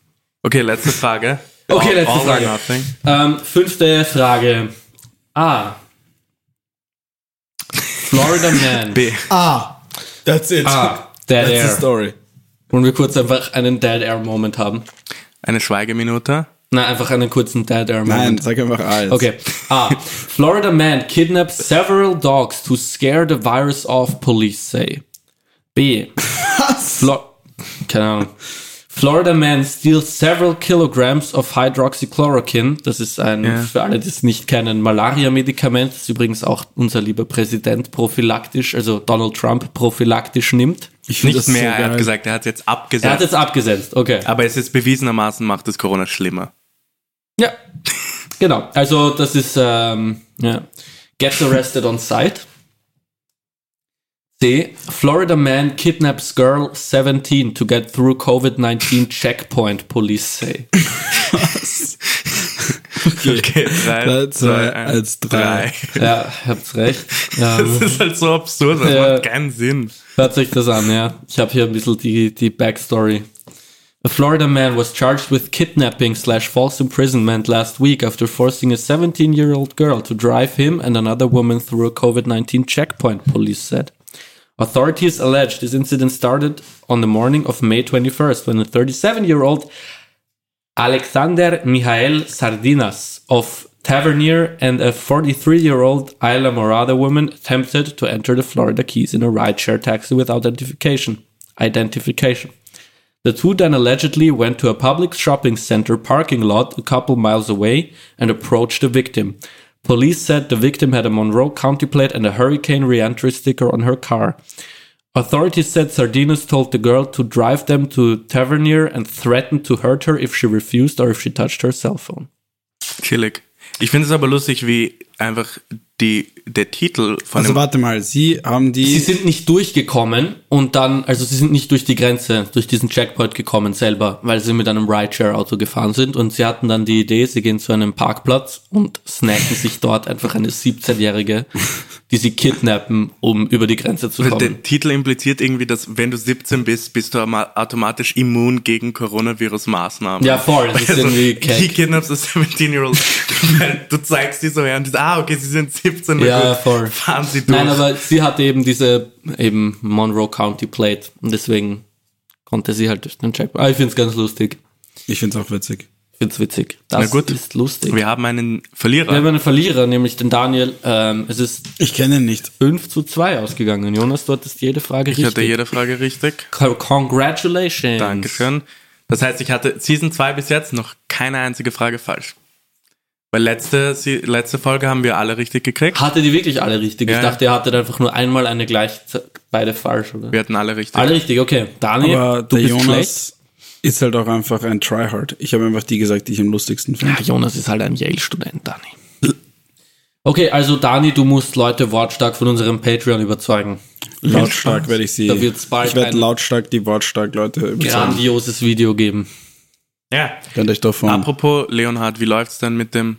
Okay, letzte Frage. Okay, letzte Frage. nothing. Ähm, fünfte Frage. A. Florida Man. B. Ah, that's it. A. Dead That's the Air. story. Wollen wir kurz einfach einen Dead Air Moment haben? Eine Schweigeminute. Nein, einfach einen kurzen Dead Air Nein, Moment. sag einfach A jetzt. Okay. A. Florida man kidnaps several dogs to scare the virus off, police say. B. Flo Keine Ahnung. Florida man steals several kilograms of hydroxychloroquine. Das ist ein, Ja. für alle, die es nicht kennen, Malaria-Medikament. Das übrigens auch unser lieber Präsident prophylaktisch, also Donald Trump prophylaktisch nimmt. Ich Nicht das mehr, so er hat gesagt, er hat es jetzt Er hat abgesetzt. jetzt abgesetzt, okay. aber es ist bewiesenermaßen macht das Corona schlimmer. Ja, genau. Also das ist ähm, ja. Gets arrested on site. C. Florida man kidnaps girl 17 to get through COVID-19 checkpoint, police say. Okay, drei, Drei, zwei, zwei, eins, drei. Ja, habt's recht. Ja, Das ähm, ist halt so absurd, das Ja. macht keinen Sinn. hört sich das an, ja. Ich habe hier ein bisschen die, die Backstory. A Florida man was charged with kidnapping slash false imprisonment last week after forcing a 17-year-old girl to drive him and another woman through a COVID-19 checkpoint, police said. Authorities allege this incident started on the morning of May 21st when a 37-year-old Alexander Michael Sardinas of Tavernier and a 43-year-old Isla Morada woman attempted to enter the Florida Keys in a rideshare taxi without identification. Identification. The two then allegedly went to a public shopping center parking lot a couple miles away and approached the victim. Police said the victim had a Monroe County plate and a hurricane reentry sticker on her car. Authorities said Sardinas told the girl to drive them to Tavernier and threatened to hurt her if she refused or if she touched her cell phone. Chillig. Ich finde es aber lustig, wie einfach die, der Titel von Also warte mal, Sie haben die. Sie sind nicht durchgekommen und dann, also sie sind nicht durch die Grenze, durch diesen Checkpoint gekommen selber, weil sie mit einem Rideshare-Auto gefahren sind und sie hatten dann die Idee, sie gehen zu einem Parkplatz und snacken sich dort einfach eine 17-Jährige, die sie kidnappen, um über die Grenze zu Weil kommen. Der Titel impliziert irgendwie, dass wenn du 17 bist, bist du automatisch immun gegen Coronavirus-Maßnahmen. Ja, voll, das ist Also, irgendwie He keck. kidnaps a 17-year-old. Weil du zeigst die so her und die, ah, okay, sie sind 17. na Ja, voll. Fahren sie durch. Nein, aber sie hatte eben diese eben Monroe County Plate und deswegen konnte sie halt durch den Checkpoint. Ah, ich find's ganz lustig. Ich finde es auch witzig. Ich find's witzig. Das Na gut. ist lustig. Wir haben einen Verlierer. Wir haben einen Verlierer, nämlich den Daniel. Ähm, es ist Ich kenne ihn nicht. 5 zu 2 ausgegangen. Jonas, du hattest jede Frage ich richtig. hatte jede Frage richtig. Co- Congratulations. Dankeschön. Das heißt, ich hatte Season 2 bis jetzt noch keine einzige Frage falsch. Weil letzte, Sie- letzte Folge haben wir alle richtig gekriegt. Hatte die wirklich alle richtig? Ja. Ich dachte, ihr hattet einfach nur einmal eine gleich, beide falsch, oder? Wir hatten alle richtig. Alle richtig, okay. Daniel, Aber du der bist schlecht. Jonas ist halt auch einfach ein Tryhard. Ich habe einfach die gesagt, die ich am lustigsten finde. Ja, Jonas ist halt ein Yale-Student, Dani. Okay, also Dani, du musst Leute wortstark von unserem Patreon überzeugen. Lautstark werde ich sie. Da wird's bald ich werde lautstark die wortstark Leute überzeugen. Grandioses Video geben. Ja. Könnt euch davon. Apropos Leonhard, wie läuft's denn mit dem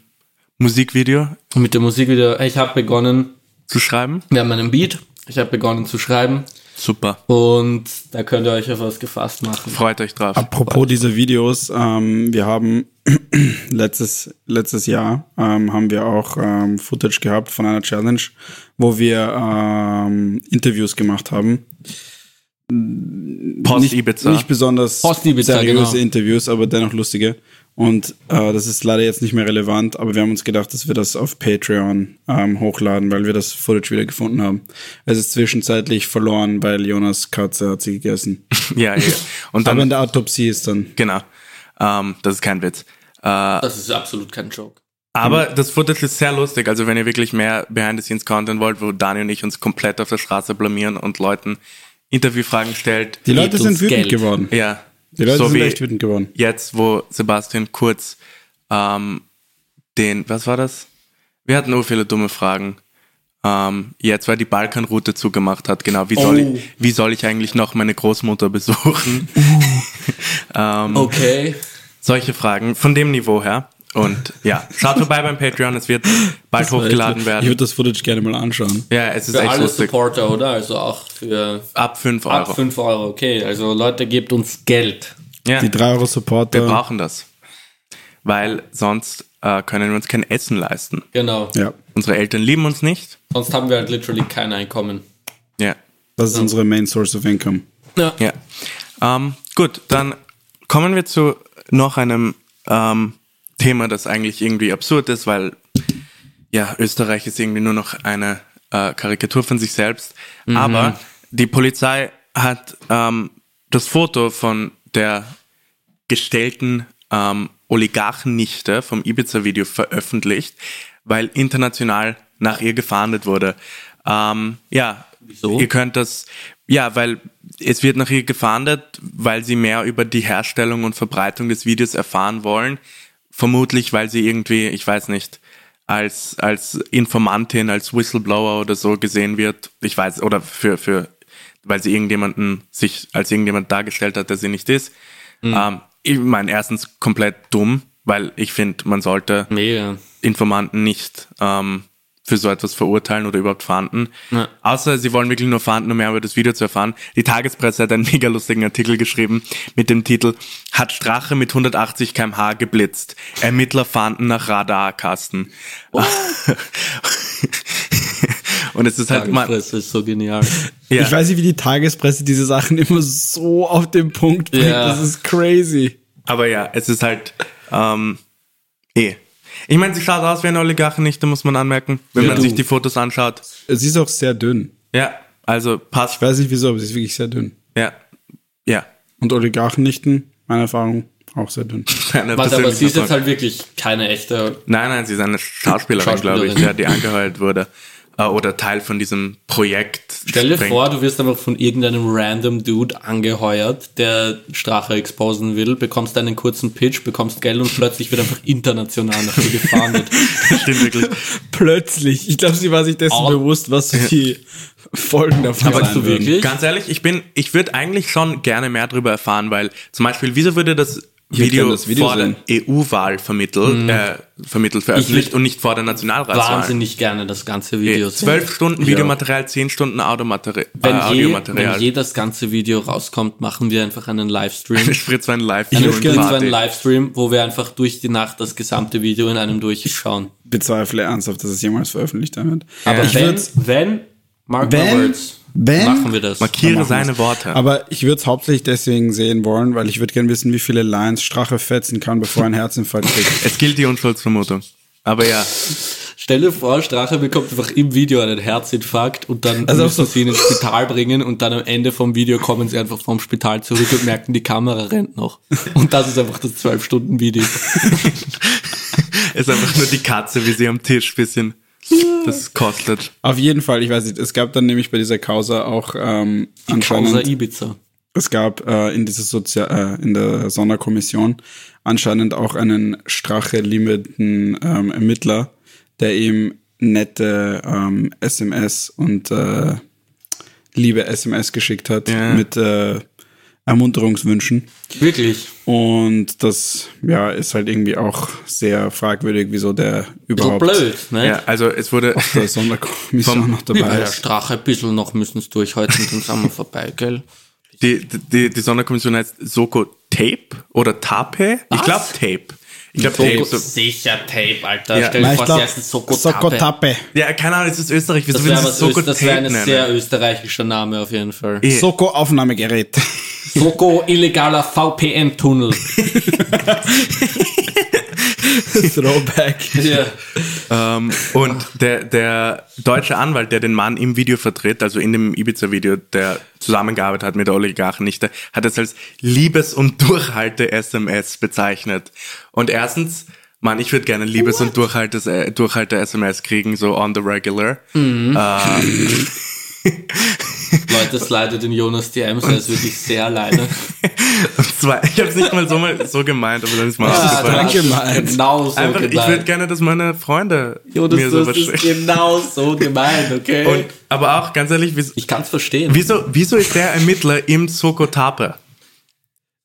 Musikvideo mit der Musik wieder, ich habe begonnen, zu schreiben? wir haben einen Beat, ich habe begonnen zu schreiben Super. und da könnt ihr euch auf was gefasst machen. Freut euch drauf. Apropos diese Videos, ähm, wir haben letztes, letztes Jahr ähm, haben wir auch ähm, Footage gehabt von einer Challenge, wo wir ähm, Interviews gemacht haben. Post nicht, Ibiza. nicht besonders Post Ibiza, seriöse genau. Interviews, aber dennoch lustige. Und äh, das ist leider jetzt nicht mehr relevant, aber wir haben uns gedacht, dass wir das auf Patreon ähm, hochladen, weil wir das Footage wieder gefunden haben. Es ist zwischenzeitlich verloren, weil Jonas Katze hat sie gegessen. ja, ja. Und aber in dann, der Autopsie ist dann. genau. Ähm, das ist kein Witz. Äh, Das ist absolut kein Joke. aber das Footage ist sehr lustig. Also wenn ihr wirklich mehr Behind-the-Scenes-Content wollt, wo Dani und ich uns komplett auf der Straße blamieren und Leuten Interviewfragen stellt. Die Leute sind wütend Geld. geworden. Ja. Die Leute so sind echt wütend geworden. jetzt, wo Sebastian Kurz ähm, den, was war das? Wir hatten nur viele dumme Fragen. Ähm, jetzt, weil die Balkanroute zugemacht hat, genau. Wie soll, Oh. ich, wie soll ich eigentlich noch meine Großmutter besuchen? ähm, Okay. Solche Fragen von dem Niveau her. Und ja, schaut vorbei beim Patreon, es wird bald Das echt hochgeladen lustig. Ich werden. würde das Footage gerne mal anschauen. Ja, es ist Für echt alle lustig. Supporter, oder? Also auch für Ab 5 ab Euro. 5 Euro. Okay, also Leute, gebt uns Geld. Ja, Die 3 Euro wir Supporter. brauchen das. Weil sonst äh, können wir uns kein Essen leisten. Genau. Ja, Unsere Eltern lieben uns nicht. Sonst haben wir halt literally kein Einkommen. Ja. das ist unsere Main Source of Income. Ja. Ja. Ähm, gut, dann kommen wir zu noch einem ähm, Thema, das eigentlich irgendwie absurd ist, weil ja, Österreich ist irgendwie nur noch eine äh, Karikatur von sich selbst. Aber die Polizei hat ähm, das Foto von der gestellten ähm, Oligarchennichte vom Ibiza-Video veröffentlicht, weil international nach ihr gefahndet wurde. Ähm, ja, Wieso? ihr könnt das, ja, weil es wird nach ihr gefahndet, weil sie mehr über die Herstellung und Verbreitung des Videos erfahren wollen. Vermutlich, weil sie irgendwie, ich weiß nicht, als, als Informantin, als Whistleblower oder so gesehen wird. Ich weiß, oder für, für, weil sie irgendjemanden sich als irgendjemand dargestellt hat, der sie nicht ist. Ähm, ich meine, erstens komplett dumm, weil ich finde, man sollte Mega. Informanten nicht ähm, für so etwas verurteilen oder überhaupt fahnden. Ja. Außer sie wollen wirklich nur fahnden, um mehr über das Video zu erfahren. Die Tagespresse hat einen mega lustigen Artikel geschrieben mit dem Titel Hat Strache mit 180 kmh geblitzt. Ermittler fahnden nach Radarkasten. Und es ist halt mal, Tagespresse ist so genial. ja. Ich weiß nicht, wie die Tagespresse diese Sachen immer so auf den Punkt bringt. Ja. Das ist crazy. aber ja, es ist halt, ähm, eh. Ich meine, sie schaut aus wie eine Oligarchennichte, muss man anmerken, wenn Ja, man du. sich die Fotos anschaut. Sie ist auch sehr dünn. Ja, also passt. Ich weiß nicht wieso, aber sie ist wirklich sehr dünn. Ja, ja. Und Oligarchennichten, meine Erfahrung, auch sehr dünn. Warte, aber sie ist jetzt halt wirklich keine echte. Nein, nein, sie ist eine Schauspielerin, glaube ich, Schauspielerin. ja, die angeheuert wurde. Äh, Oder Teil von diesem Projekt. Stell dir vor, du wirst einfach von irgendeinem random Dude angeheuert, der Strache exposen will, bekommst einen kurzen Pitch, bekommst Geld und plötzlich wird einfach international nach dir gefahndet. Stimmt wirklich. Plötzlich. Ich glaube, sie war sich dessen Au. bewusst, was die Folgen davon Aber sein du wirklich? Ganz ehrlich, ich bin, ich würde eigentlich schon gerne mehr darüber erfahren, weil zum Beispiel, wieso würde das Video, Video vor der EU-Wahl vermittelt, äh, vermittelt veröffentlicht und nicht vor der Nationalratswahl? Wahnsinnig gerne das ganze Video. sehen. Zwölf Stunden Videomaterial, zehn Stunden Audiomaterial. Wenn, äh, je, Audiomaterial. wenn je das ganze Video rauskommt, machen wir einfach einen Livestream. Ich spritze einen live Einen Livestream, wo wir einfach durch die Nacht das gesamte Video in einem durchschauen. Bezweifle ernsthaft, dass es jemals veröffentlicht wird. Aber ich wenn, würd's- wenn, mark my Wenn- words, wenn- machen wir das. Markiere seine. Worte. Aber ich würde es hauptsächlich deswegen sehen wollen, weil ich würde gerne wissen, wie viele Lines Strache fetzen kann, bevor er einen Herzinfarkt kriegt. es gilt die Unschuldsvermutung. Aber ja, Stell dir vor, Strache bekommt einfach im Video einen Herzinfarkt und dann Also müssen so- sie ihn ins Spital bringen und dann am Ende vom Video kommen sie einfach vom Spital zurück und merken, die Kamera rennt noch. Und das ist einfach das 12-Stunden-Video. es ist einfach nur die Katze, wie sie am Tisch bisschen das kostet. Auf jeden Fall, ich weiß nicht, es gab dann nämlich bei dieser Causa auch ähm, Causa anscheinend, Ibiza. es gab äh, in dieser Sozia äh, in der Sonderkommission anscheinend auch einen Strache-liebenden ähm, Ermittler, der ihm nette ähm, SMS und äh, liebe SMS geschickt hat Ja. mit äh, Ermunterungswünschen. Wirklich. Und das ja ist halt irgendwie auch sehr fragwürdig, wieso der So überhaupt blöd, ne? Ja, also es wurde, der Sonderkommission Vom- noch dabei Ja, ist. Strache ein bisschen noch müssen es durchhalten, dann sind wir vorbei, gell? die, die, die Sonderkommission heißt Soko Tape oder Tape? Ich Was? glaube Tape. Ich glaube Tape. So, sicher Tape, Alter. Ja. Stell dir ich vor, glaub, sie heißen Soko Tape. Sokotape. ja, keine Ahnung, das ist Österreich. Wieso Das wäre wär ein sehr österreichischer Name auf jeden Fall. Eh. Soko-Aufnahmegerät. Soko illegaler VPN-Tunnel. Throwback. ja. Ähm, und der, der deutsche Anwalt, der den Mann im Video vertritt, also in dem Ibiza-Video, der zusammengearbeitet hat mit der Oligarchennichte, hat es als Liebes- und Durchhalte-SMS bezeichnet. Und erstens, Mann, ich würde gerne Liebes- und Durchhaltes- äh, Durchhalte-SMS kriegen, so on the regular. Leute, slidet in Jonas DMs, er ist wirklich sehr alleine. Und zwar, ich habe es nicht mal so, mal so gemeint, aber dann ist mir Ah, aufgefallen. danke, gemeint. Genau so Einfach, ich gemeint. würde gerne, dass meine Freunde Jonas, mir du sowas hast es schicken. genau so gemeint, okay? Und, aber auch, ganz ehrlich, wieso, ich kann's verstehen. wieso, wieso ist der Ermittler im Soko Tape?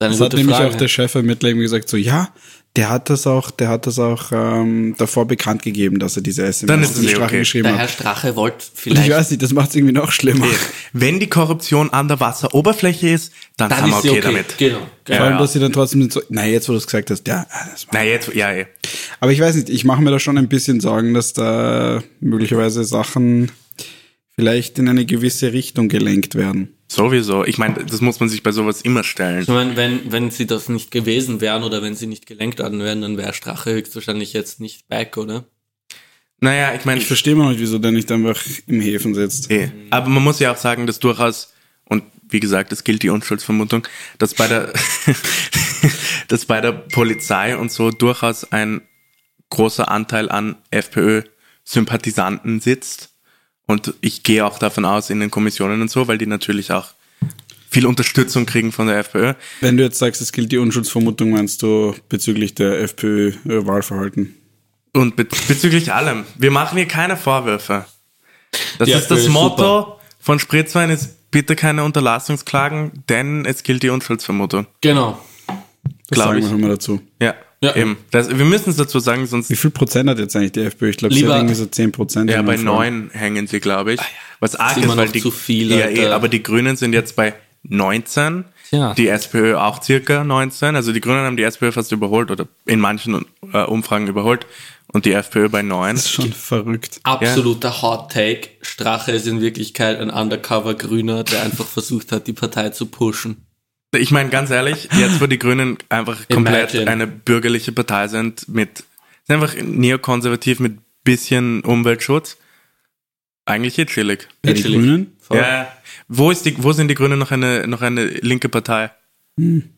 Eine Das hat nämlich Frage. auch der Chefermittler eben gesagt, so, ja, der hat das auch, der hat das auch ähm, davor bekannt gegeben, dass er diese SMS Dann ist es in eh Strache okay. geschrieben der Herr hat. Strache wollte Und ich vielleicht. weiß nicht, das macht es irgendwie noch schlimmer. Wenn die Korruption an der Wasseroberfläche ist, dann, Dann sind wir okay, okay. damit. Genau. Vor genau. allem, Ja. dass sie dann trotzdem so, na jetzt, wo du es gesagt hast, ja, das war. Na jetzt, ja, eh. Aber ich weiß nicht, ich mache mir da schon ein bisschen Sorgen, dass da möglicherweise Sachen vielleicht in eine gewisse Richtung gelenkt werden. Sowieso. Ich meine, das muss man sich bei sowas immer stellen. Ich meine, wenn, wenn sie das nicht gewesen wären oder wenn sie nicht gelenkt worden wären, dann wäre Strache höchstwahrscheinlich jetzt nicht back, oder? Naja, ich meine, Ich verstehe mal nicht, wieso der nicht einfach im Häfen sitzt. eh. aber man muss ja auch sagen, dass durchaus, und wie gesagt, es gilt die Unschuldsvermutung, dass bei der, dass bei der Polizei und so durchaus ein großer Anteil an FPÖ-Sympathisanten sitzt. Und ich gehe auch davon aus in den Kommissionen und so, weil die natürlich auch viel Unterstützung kriegen von der FPÖ. Wenn du jetzt sagst, es gilt die Unschuldsvermutung, meinst du bezüglich der FPÖ-Wahlverhalten? Und be bezüglich allem, wir machen hier keine Vorwürfe. Das Ja, ist das ist Motto super. von Spritzwein ist bitte keine Unterlassungsklagen, denn es gilt die Unschuldsvermutung. Genau. Das Glaub sagen ich. wir immer dazu. Ja, Ja. eben. Das, wir müssen es dazu sagen, sonst Wie viel Prozent hat jetzt eigentlich die FPÖ? Ich glaube, sie Lieber- hat irgendwie so 10 Prozent. ja, bei neun hängen sie, glaube ich. Was arg ist weil die, zu viel, ja, eh, aber die Grünen sind jetzt bei 19, Ja. die SPÖ auch circa 19. Also die Grünen haben die SPÖ fast überholt oder in manchen äh, Umfragen überholt und die FPÖ bei 9. Das ist schon verrückt. Absoluter Hot Take. Strache ist in Wirklichkeit ein Undercover-Grüner, der einfach versucht hat, die Partei zu pushen. Ich meine, ganz ehrlich, jetzt wo die Grünen einfach komplett Imagine. eine bürgerliche Partei sind, mit sind einfach neokonservativ mit bisschen Umweltschutz, eigentlich eh chillig. Ja, die Chillig. Grünen? Voll. Ja, wo ist die, wo sind die Grünen noch eine, noch eine linke Partei?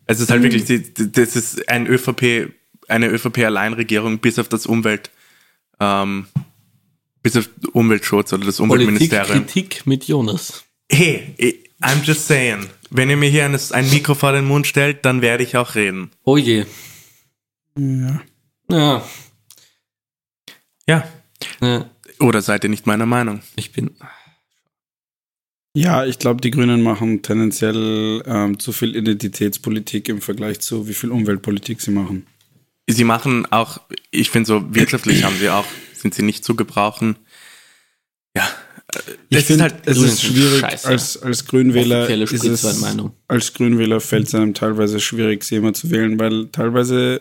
Es ist halt wirklich, die, die- das ist ein ÖVP, eine ÖVP-Alleinregierung bis auf das Umwelt, ähm, bis auf Umweltschutz oder das Umweltministerium. Politikkritik mit Jonas. Hey, I'm just saying, wenn ihr mir hier ein, ein Mikro vor den Mund stellt, dann werde ich auch reden. Oh je. Ja. Ja. Ja. ja. Oder seid ihr nicht meiner Meinung? Ich bin. Ja, ich glaube, die Grünen machen tendenziell ähm, zu viel Identitätspolitik im Vergleich zu wie viel Umweltpolitik sie machen. Sie machen auch, ich finde so wirtschaftlich haben sie auch, sind sie nicht zu gebrauchen. Ja. Ich es ist finde, halt, es ist schwierig, scheiße. als, als Grünwähler ist es, als Grünwähler fällt es einem teilweise schwierig, sie immer zu wählen, weil teilweise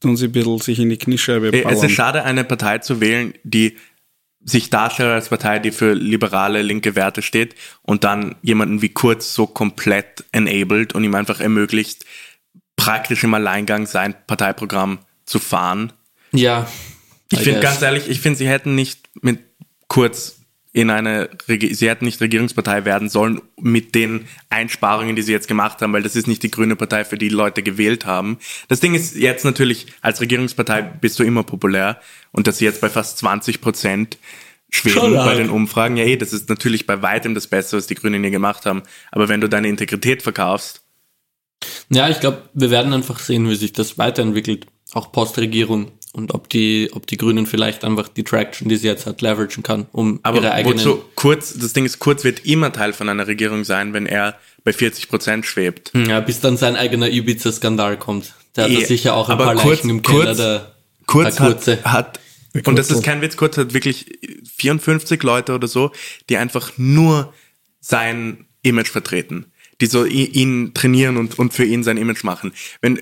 tun sie ein bisschen sich in die Kniescheibe Äh, Es ballern. ist schade, eine Partei zu wählen, die sich darstellt als Partei, die für liberale, linke Werte steht und dann jemanden wie Kurz so komplett enabled und ihm einfach ermöglicht, praktisch im Alleingang sein Parteiprogramm zu fahren. Ja. Ich finde ganz ehrlich, ich finde, sie hätten nicht mit Kurz in eine, sie hätten nicht Regierungspartei werden sollen mit den Einsparungen, die sie jetzt gemacht haben, weil das ist nicht die grüne Partei, für die Leute gewählt haben. Das Ding ist jetzt natürlich, als Regierungspartei bist du immer populär und dass sie jetzt bei fast 20 Prozent schweben bei den Umfragen, ja eh, das ist natürlich bei weitem das Beste, was die Grünen hier gemacht haben. Aber wenn du deine Integrität verkaufst, Ja, ich glaube, wir werden einfach sehen, wie sich das weiterentwickelt. Auch Postregierung. Und ob die, ob die Grünen vielleicht einfach die Traction, die sie jetzt hat, leveragen kann, um Aber ihre eigenen. wozu Kurz, das Ding ist, Kurz wird immer Teil von einer Regierung sein, wenn er bei 40 Prozent schwebt. Ja, bis dann sein eigener Ibiza-Skandal kommt. Der hat da sicher auch ein paar Kurz- Leichen im Keller. Kurz- Der, Kurz der Kurze. hat, hat und das ist kein Witz, Kurz hat wirklich 54 Leute oder so, die einfach nur sein Image vertreten. Die so i- ihn trainieren und, und für ihn sein Image machen. Wenn,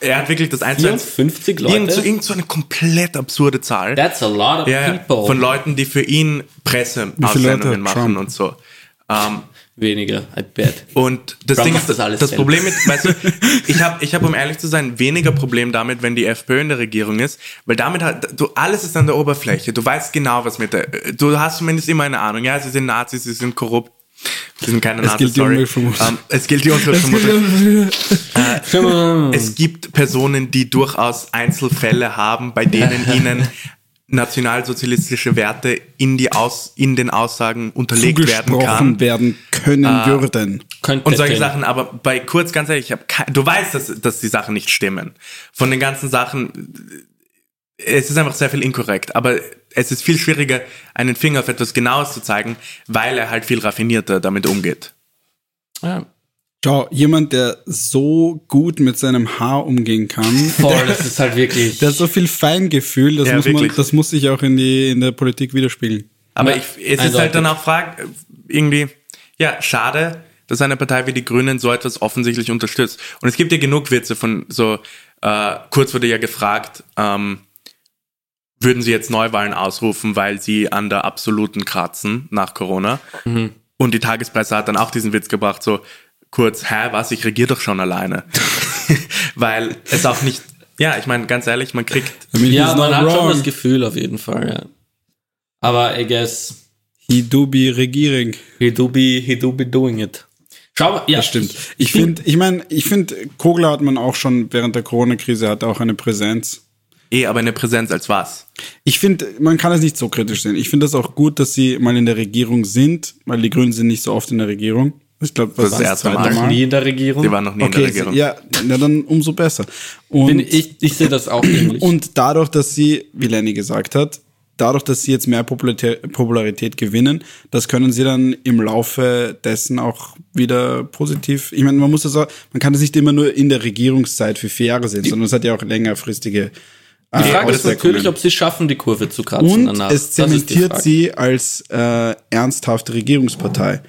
er hat wirklich das 1 zu 1 54 Leute? Irgend so, irgend so eine komplett absurde Zahl. That's a lot of ja, people. von Leuten, die für ihn Presseaussendungen machen Trump? und so. Ähm, Weniger, I bet. und das Trump Ding ist, das das, alles das. Problem mit, weißt du, ich habe, ich hab, um ehrlich zu sein, weniger Problem damit, wenn die FPÖ in der Regierung ist, weil damit hat, du, alles ist an der Oberfläche. Du weißt genau, was mit der, du hast zumindest immer eine Ahnung. Ja, sie sind Nazis, sie sind korrupt. Sie sind keine Es Nazis, gilt die sorry. Ähm, es gilt die Umweltvermutung. Es gibt Personen, die durchaus Einzelfälle haben, bei denen ihnen nationalsozialistische Werte in die Aus, in den Aussagen unterlegt werden kann. werden können würden. Könnte Und solche. Sachen, aber bei Kurz, ganz ehrlich, ich hab kei- du weißt, dass, dass die Sachen nicht stimmen. Von den ganzen Sachen, es ist einfach sehr viel inkorrekt, aber es ist viel schwieriger, einen Finger auf etwas Genaues zu zeigen, weil er halt viel raffinierter damit umgeht. Ja. Schau, jemand, der so gut mit seinem Haar umgehen kann, Voll, das ist halt wirklich. der hat so viel Feingefühl, das, Ja, muss, man, das muss sich auch in, die, in der Politik widerspiegeln. Aber Ja, ich, es ist eindeutig. halt dann auch Frage, irgendwie, ja, schade, dass eine Partei wie die Grünen so etwas offensichtlich unterstützt. Und es gibt ja genug Witze von so, äh, kurz wurde ja gefragt, ähm, würden sie jetzt Neuwahlen ausrufen, weil sie an der absoluten kratzen nach Corona. Und die Tagespresse hat dann auch diesen Witz gebracht, so kurz, hä, was, ich regiere doch schon alleine. weil es auch nicht, ja, ich meine, ganz ehrlich, man kriegt I mean, ja, man hat schon das Gefühl auf jeden Fall, ja. Aber I guess, He do be Regierung. he do be, he do be doing it. Schau mal, ja, Das stimmt. Ich finde, ich meine, ich finde, Kogler hat man auch schon während der Corona-Krise hat auch eine Präsenz. Eh aber eine Präsenz als was. Ich finde, man kann es nicht so kritisch sehen. Ich finde es auch gut, dass sie mal in der Regierung sind, weil die Grünen sind nicht so oft in der Regierung. Ich glaube, Das ist das erste Mal. Noch nie in der Regierung. Die waren noch nie in der Okay, Regierung. ja, na dann umso besser. Und, Bin, ich, ich sehe das auch ähnlich. und dadurch, dass sie, wie Lenny gesagt hat, dadurch, dass sie jetzt mehr Popularität, Popularität gewinnen, das können sie dann im Laufe dessen auch wieder positiv. Ich meine, man muss das auch, man kann das nicht immer nur in der Regierungszeit für vier Jahre sehen, sondern es hat ja auch längerfristige. Die Frage äh, ist natürlich, ob sie schaffen, die Kurve zu kratzen und danach. es die zementiert sie als äh, ernsthafte Regierungspartei.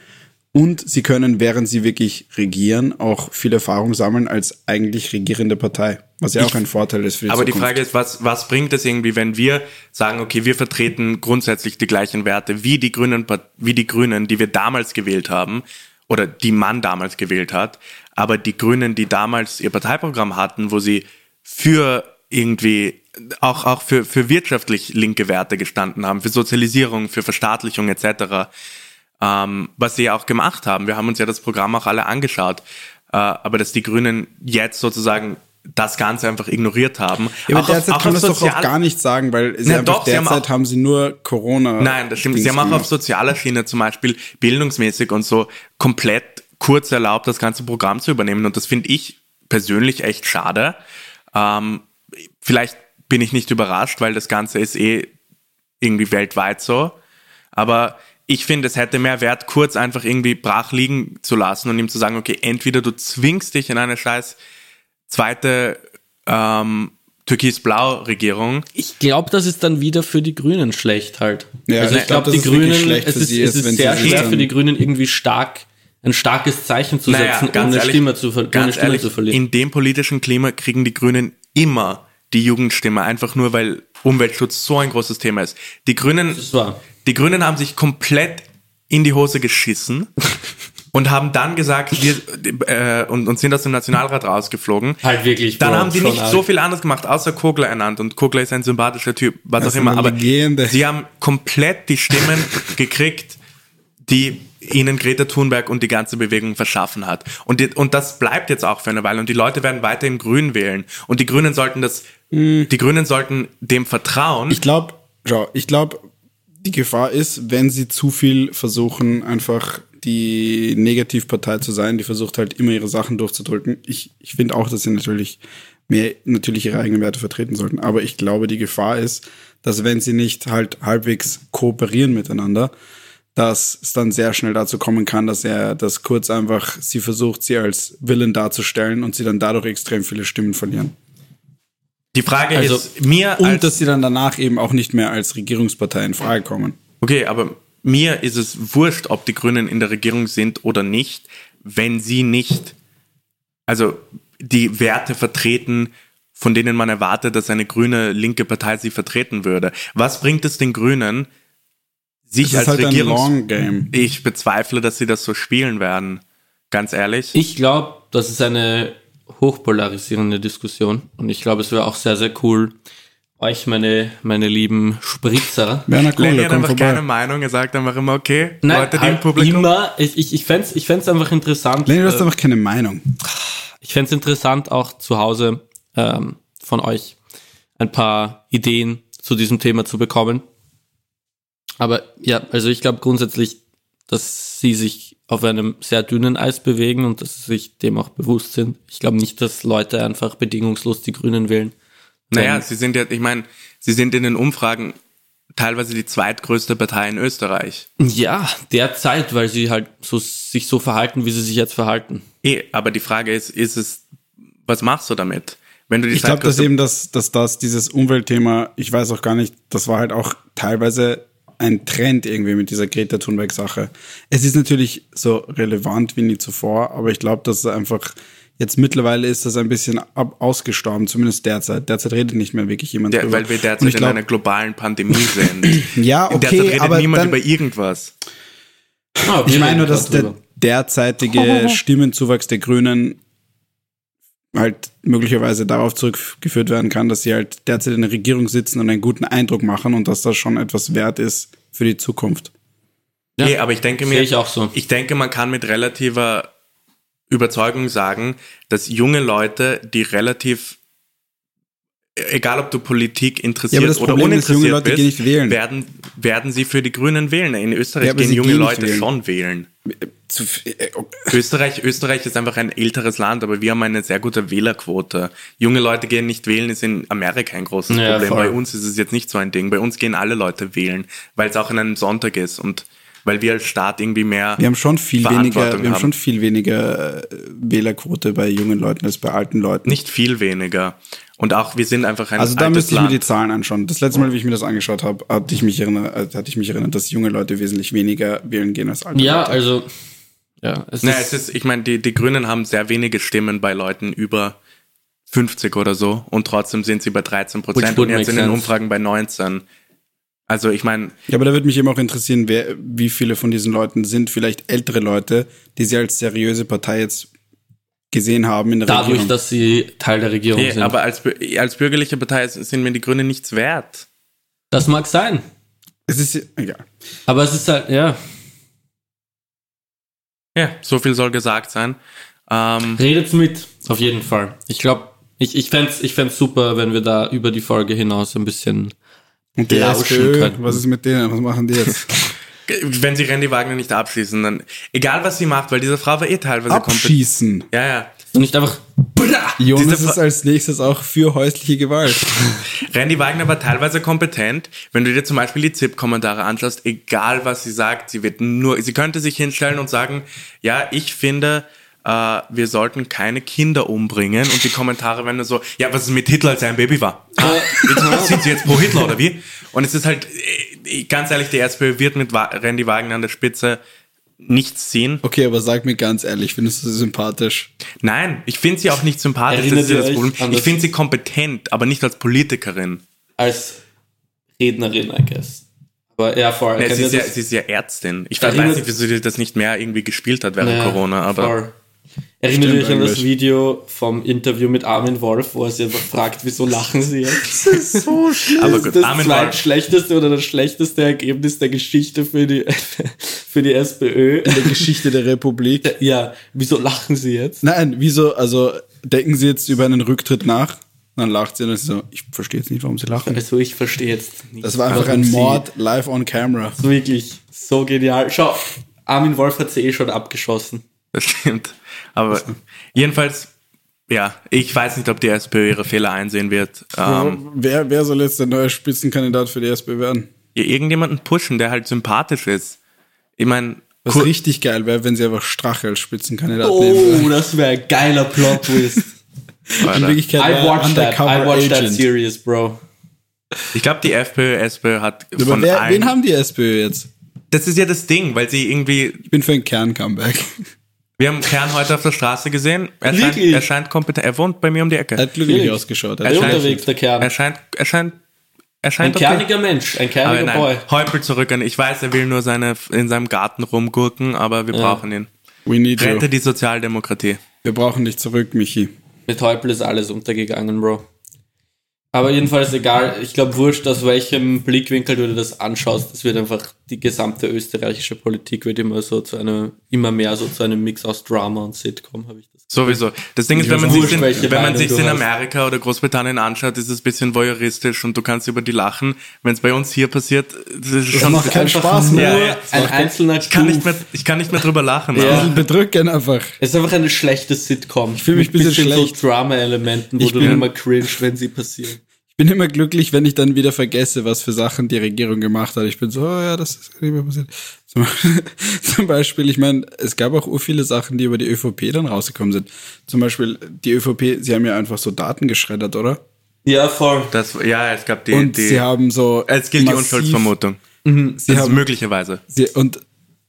Und sie können, während sie wirklich regieren, auch viel Erfahrung sammeln als eigentlich regierende Partei. Was ja auch ein Vorteil ist für die Aber die Zukunft. Frage ist, was, was bringt es irgendwie, wenn wir sagen, okay, wir vertreten grundsätzlich die gleichen Werte wie die Grünen, wie die Grünen, die wir damals gewählt haben oder die man damals gewählt hat, aber die Grünen, die damals ihr Parteiprogramm hatten, wo sie für irgendwie auch, auch für, für wirtschaftlich linke Werte gestanden haben, für Sozialisierung, für Verstaatlichung etc., ähm, was sie ja auch gemacht haben. Wir haben uns ja das Programm auch alle angeschaut. Äh, aber dass die Grünen jetzt sozusagen das Ganze einfach ignoriert haben. Ja, aber Auch auf- derzeit auch kann man auf das doch auch gar nicht sagen, weil sie Na doch, sie haben derzeit auch- haben, sie nur Corona. Nein, das stimmt. Sie haben auch auf sozialer Schiene zum Beispiel bildungsmäßig und so komplett kurz erlaubt, das ganze Programm zu übernehmen. Und das finde ich persönlich echt schade. Ähm, vielleicht bin ich nicht überrascht, weil das Ganze ist eh irgendwie weltweit so. Aber ich finde, es hätte mehr Wert, kurz einfach irgendwie brach liegen zu lassen und ihm zu sagen, okay, entweder du zwingst dich in eine scheiß zweite ähm, Türkis-Blau-Regierung Ich glaube, das ist dann wieder für die Grünen schlecht halt. Ja, also ich ich glaube, glaub, die es Grünen, schlecht es für ist, sie es ist, ist wenn sehr schwer dann- für die Grünen irgendwie stark, ein starkes Zeichen zu Naja, setzen, ohne ehrlich, Stimme zu, ohne Stimme ehrlich, zu verlieren. In dem politischen Klima kriegen die Grünen immer die Jugendstimme, einfach nur weil Umweltschutz so ein großes Thema ist. Die Grünen, Das war. die Grünen haben sich komplett in die Hose geschissen und haben dann gesagt, wir äh, und, und sind aus dem Nationalrat rausgeflogen. Halt wirklich, Dann haben sie nicht so viel anderes gemacht, außer Kogler ernannt. Und Kogler ist ein sympathischer Typ, was Das auch ist immer. Aber Legende. sie haben komplett die Stimmen gekriegt, die ihnen Greta Thunberg und die ganze Bewegung verschaffen hat. Und, die, und das bleibt jetzt auch für eine Weile. Und die Leute werden weiterhin Grün wählen. Und die Grünen sollten das, die Grünen sollten dem vertrauen. Ich glaube, ich glaube, die Gefahr ist, wenn sie zu viel versuchen, einfach die Negativpartei zu sein, die versucht halt immer ihre Sachen durchzudrücken. Ich, ich finde auch, dass sie natürlich mehr natürlich ihre eigenen Werte vertreten sollten. Aber ich glaube, die Gefahr ist, dass wenn sie nicht halt halbwegs kooperieren miteinander, dass es dann sehr schnell dazu kommen kann, dass er das kurz einfach, sie versucht, sie als Willen darzustellen und sie dann dadurch extrem viele Stimmen verlieren. Die Frage Also- ist, mir Und als, dass sie dann danach eben auch nicht mehr als Regierungspartei in Frage kommen. Okay, aber mir ist es wurscht, ob die Grünen in der Regierung sind oder nicht, wenn sie nicht, also die Werte vertreten, von denen man erwartet, dass eine grüne linke Partei sie vertreten würde. Was bringt es den Grünen, sich ist als halt ein Regierungs... Long Game. ich bezweifle, dass sie das so spielen werden. Ganz ehrlich. Ich glaube, das ist eine hochpolarisierende Diskussion und ich glaube, es wäre auch sehr, sehr cool, euch, meine, meine lieben Spritzer, Werner Lenny Kohle, hat komm einfach keine vorbei. Meinung, er sagt einfach immer, okay, Nein, Leute, halt im Publikum... immer, ich, ich, ich fände es ich fänd's einfach interessant. Lenny, du hast äh, einfach keine Meinung. Ich fände es interessant, auch zu Hause ähm, von euch ein paar Ideen zu diesem Thema zu bekommen. Aber ja, also ich glaube grundsätzlich, dass sie sich auf einem sehr dünnen Eis bewegen und dass sie sich dem auch bewusst sind. Ich glaube nicht, dass Leute einfach bedingungslos die Grünen wählen. Naja, sie sind ja, ich meine, sie sind in den Umfragen teilweise die zweitgrößte Partei in Österreich. Ja, derzeit, weil sie halt so, sich so verhalten, wie sie sich jetzt verhalten. Eh, aber die Frage ist, ist es, was machst du damit? Wenn du die Ich glaube, dass eben das, dass das, dieses Umweltthema, ich weiß auch gar nicht, das war halt auch teilweise ein Trend irgendwie mit dieser Greta Thunberg-Sache. Es ist natürlich so relevant wie nie zuvor, aber ich glaube, dass es einfach jetzt mittlerweile ist das ein bisschen ab, ausgestorben, zumindest derzeit. Derzeit redet nicht mehr wirklich jemand der, drüber. weil wir derzeit ich in glaub- einer globalen Pandemie sind. Ja, derzeit okay, redet aber niemand dann, über irgendwas. Ah, Ich meine nur, dass der derzeitige Stimmenzuwachs der Grünen halt möglicherweise darauf zurückgeführt werden kann, dass sie halt derzeit in der Regierung sitzen und einen guten Eindruck machen und dass das schon etwas wert ist für die Zukunft. Ja, eh, aber ich denke mir, ich auch so. ich denke, man kann mit relativer Überzeugung sagen, dass junge Leute, die relativ egal ob du Politik Ja, interessiert aber das oder Problem ist, uninteressiert junge Leute bist, gehen nicht wählen. werden werden sie für die Grünen wählen. In Österreich Ja, gehen junge gehen Leute wählen. schon wählen. Zu, äh, oh, Österreich, Österreich ist einfach ein älteres Land, aber wir haben eine sehr gute Wählerquote. Junge Leute gehen nicht wählen, ist in Amerika ein großes Ja, Problem. voll. Bei uns ist es jetzt nicht so ein Ding. Bei uns gehen alle Leute wählen, weil es auch an einem Sonntag ist und weil wir als Staat irgendwie mehr wir haben schon viel weniger, wir haben haben. schon viel weniger äh, Wählerquote bei jungen Leuten als bei alten Leuten. nicht viel weniger. Und auch wir sind einfach ein Also da müsste ich mir die Zahlen anschauen. Das letzte Mal, wie ich mir das angeschaut habe, hatte ich mich erinnert, äh, hatte ich mich erinnert, dass junge Leute wesentlich weniger wählen gehen als alte Ja, Leute. also, ja, es Naja, ist, es ist, ich meine, die, die Grünen haben sehr wenige Stimmen bei Leuten über 50 oder so und trotzdem sind sie bei 13 Which Prozent und jetzt in den. Umfragen bei 19. Also ich meine, Ja, aber da würde mich eben auch interessieren, wer, wie viele von diesen Leuten sind vielleicht ältere Leute, die sie als seriöse Partei jetzt gesehen haben in der dadurch, Regierung. dass sie Teil der Regierung nee, sind. aber als, als bürgerliche Partei sind mir die Grünen nichts wert. das mag sein. es ist egal. Aber es ist halt, ja, Ja, so viel soll gesagt sein. Ähm, redet's mit, auf jeden Fall. Ich glaube, ich, ich fände ich fänd's super, wenn wir da über die Folge hinaus ein bisschen Und die Lauschen SPÖ, könnten. was ist mit denen? Was machen die jetzt? wenn sie Randy Wagner nicht abschließen, dann egal was sie macht, weil diese Frau war eh teilweise kompetent. Abschießen. Ja, ja. und nicht einfach Jonas ist als nächstes auch für häusliche Gewalt. Randy Wagner war teilweise kompetent. Wenn du dir zum Beispiel die ZIP-Kommentare anschaust, egal was sie sagt, sie wird nur, sie könnte sich hinstellen und sagen, ja, ich finde, äh, wir sollten keine Kinder umbringen. Und die Kommentare werden nur so, ja, was ist mit Hitler, als er ein Baby war? Ah, jetzt, sind sie jetzt pro Hitler oder wie? Und es ist halt, äh, ganz ehrlich, die SPÖ wird mit Randy Wagner an der Spitze nichts ziehen. Okay, aber sag mir ganz ehrlich, findest du sie sympathisch? Nein, ich finde sie auch nicht sympathisch. Erinnert das ist das euch Problem. Ich finde sie kompetent, aber nicht als Politikerin. als Rednerin, I guess. Aber ja, voll. Ja, Kennt sie, ist ja, sie ist ja Ärztin. Ich Erinnert- weiß nicht, wieso sie das nicht mehr irgendwie gespielt hat während Ja, Corona, aber voll. Erinnert Stimmt euch an das. Video vom Interview mit Armin Wolf, wo er sie einfach fragt, wieso lachen sie jetzt? Das ist so schlimm. Aber das gut, ist das Armin zweitschlechteste oder das schlechteste Ergebnis der Geschichte für die, für die SPÖ. In der Geschichte der Republik. Ja, wieso lachen sie jetzt? Nein, wieso, also denken sie jetzt über einen Rücktritt nach? Dann lacht sie und ist so, ich verstehe jetzt nicht, warum sie lachen. Also ich verstehe jetzt nicht. Das war einfach ein sie- Mord live on camera. Wirklich so genial. Schau, Armin Wolf hat sie eh schon abgeschossen. das stimmt. Aber jedenfalls, ja, ich weiß nicht, ob die SPÖ ihre Fehler einsehen wird. Ähm, wer, wer soll jetzt der neue Spitzenkandidat für die SPÖ werden? irgendjemanden pushen, der halt sympathisch ist. Ich meine, Was richtig geil wäre, wenn sie einfach Strache als Spitzenkandidat Oh, nehmen würden. das wäre ein geiler Plot-Twist. In Wirklichkeit I watched that. I watched that series, bro. ich glaube, die FPÖ, SPÖ hat Aber von wer, allen, wen haben die SPÖ jetzt? das ist ja das Ding, weil sie irgendwie, Ich bin für ein Kern-Comeback. Wir haben Kern heute auf der Straße gesehen, er scheint, Wirklich? er scheint kompetent, er wohnt bei mir um die Ecke. Er hat glücklich Wirklich? ausgeschaut. Er Er Sehr scheint- unterwegs, der Kern. Er scheint, er scheint, er Ein scheint okay. kerniger Mensch, ein Aber kerniger nein, Boy. Häupl zurück an. Ich weiß, er will nur seine in seinem Garten rumgurken, aber wir brauchen ihn. We need Rette you. die Sozialdemokratie. Wir brauchen dich zurück, Michi. Mit Häupl ist alles untergegangen, Bro. Aber jedenfalls egal, ich glaube wurscht, aus welchem Blickwinkel du dir das anschaust, es wird einfach, die gesamte österreichische Politik wird immer so zu einer, immer mehr so zu einem Mix aus Drama und Sitcom, habe ich das. Sowieso. Das Ding ist, Ich wenn man sich in, wenn man du in. Amerika oder Großbritannien anschaut, ist es ein bisschen voyeuristisch und du kannst über die lachen. Wenn es bei uns hier passiert, das ist schon, macht keinen Spaß nur mehr. Ja, ja. ein einzelner ich kann nicht mehr, ich kann nicht mehr drüber lachen. Ja. Ein bisschen bedrückend einfach. Es ist einfach eine schlechte Sitcom. Ich fühl mich ein bisschen schlecht. so Drama-Elementen, wo Ich du bin- immer cringest, wenn sie passieren. Ich bin immer glücklich, wenn ich dann wieder vergesse, was für Sachen die Regierung gemacht hat. Ich bin so, oh ja, das ist nicht mehr passiert. Zum, zum Beispiel, ich meine, es gab auch ur viele Sachen, die über die ÖVP dann rausgekommen sind. Zum Beispiel die ÖVP, sie haben ja einfach so Daten geschreddert, oder? Ja, voll. Das, ja, es gab die, Und die sie haben so es gilt die massiv- Unschuldsvermutung. Sie Das ist haben, möglicherweise. sie, und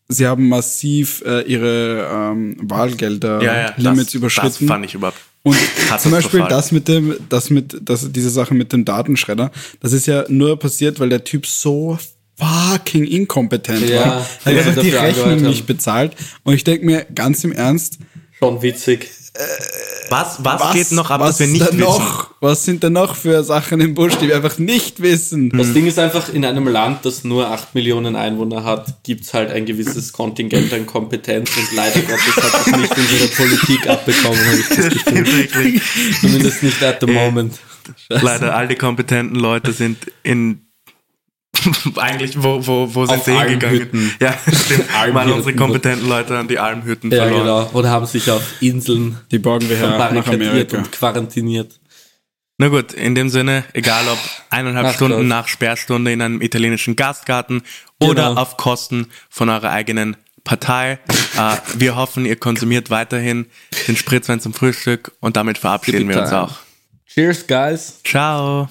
sie haben massiv äh, ihre ähm, Wahlgelder Ja, ja, Limits das, überschritten. Das fand ich überhaupt. Und zum Beispiel das mit dem, das mit, das, diese Sache mit dem Datenschredder, das ist ja nur passiert, weil der Typ so fucking inkompetent Ja, war. Er hat einfach die Rechnung nicht bezahlt. Und ich denke mir ganz im Ernst, Schon witzig. Was, was, geht noch ab, was dass wir nicht wissen? noch, Was sind denn noch für Sachen im Busch, die wir einfach nicht wissen? Das Ding ist einfach, in einem Land, das nur 8 Millionen Einwohner hat, gibt's halt ein gewisses Kontingent an Kompetenz und leider Gottes hat es nicht unsere Politik abbekommen, habe ich das Gefühl. Wirklich. Zumindest nicht at the moment. Leider all die kompetenten Leute sind in eigentlich, wo, wo, wo sind sie hingegangen? Ja, stimmt. Waren unsere kompetenten Leute an die Almhütten Ja, verloren. genau. Oder haben sich auf Inseln Die borgen wir her nach barrikadiert Amerika. und quarantiniert. Na gut, in dem Sinne, egal ob eineinhalb Ach Stunden Gott. nach Sperrstunde in einem italienischen Gastgarten oder Genau. auf Kosten von eurer eigenen Partei. äh, wir hoffen, ihr konsumiert weiterhin den Spritzwein zum Frühstück und damit verabschieden wir uns auch. Cheers, guys. Ciao.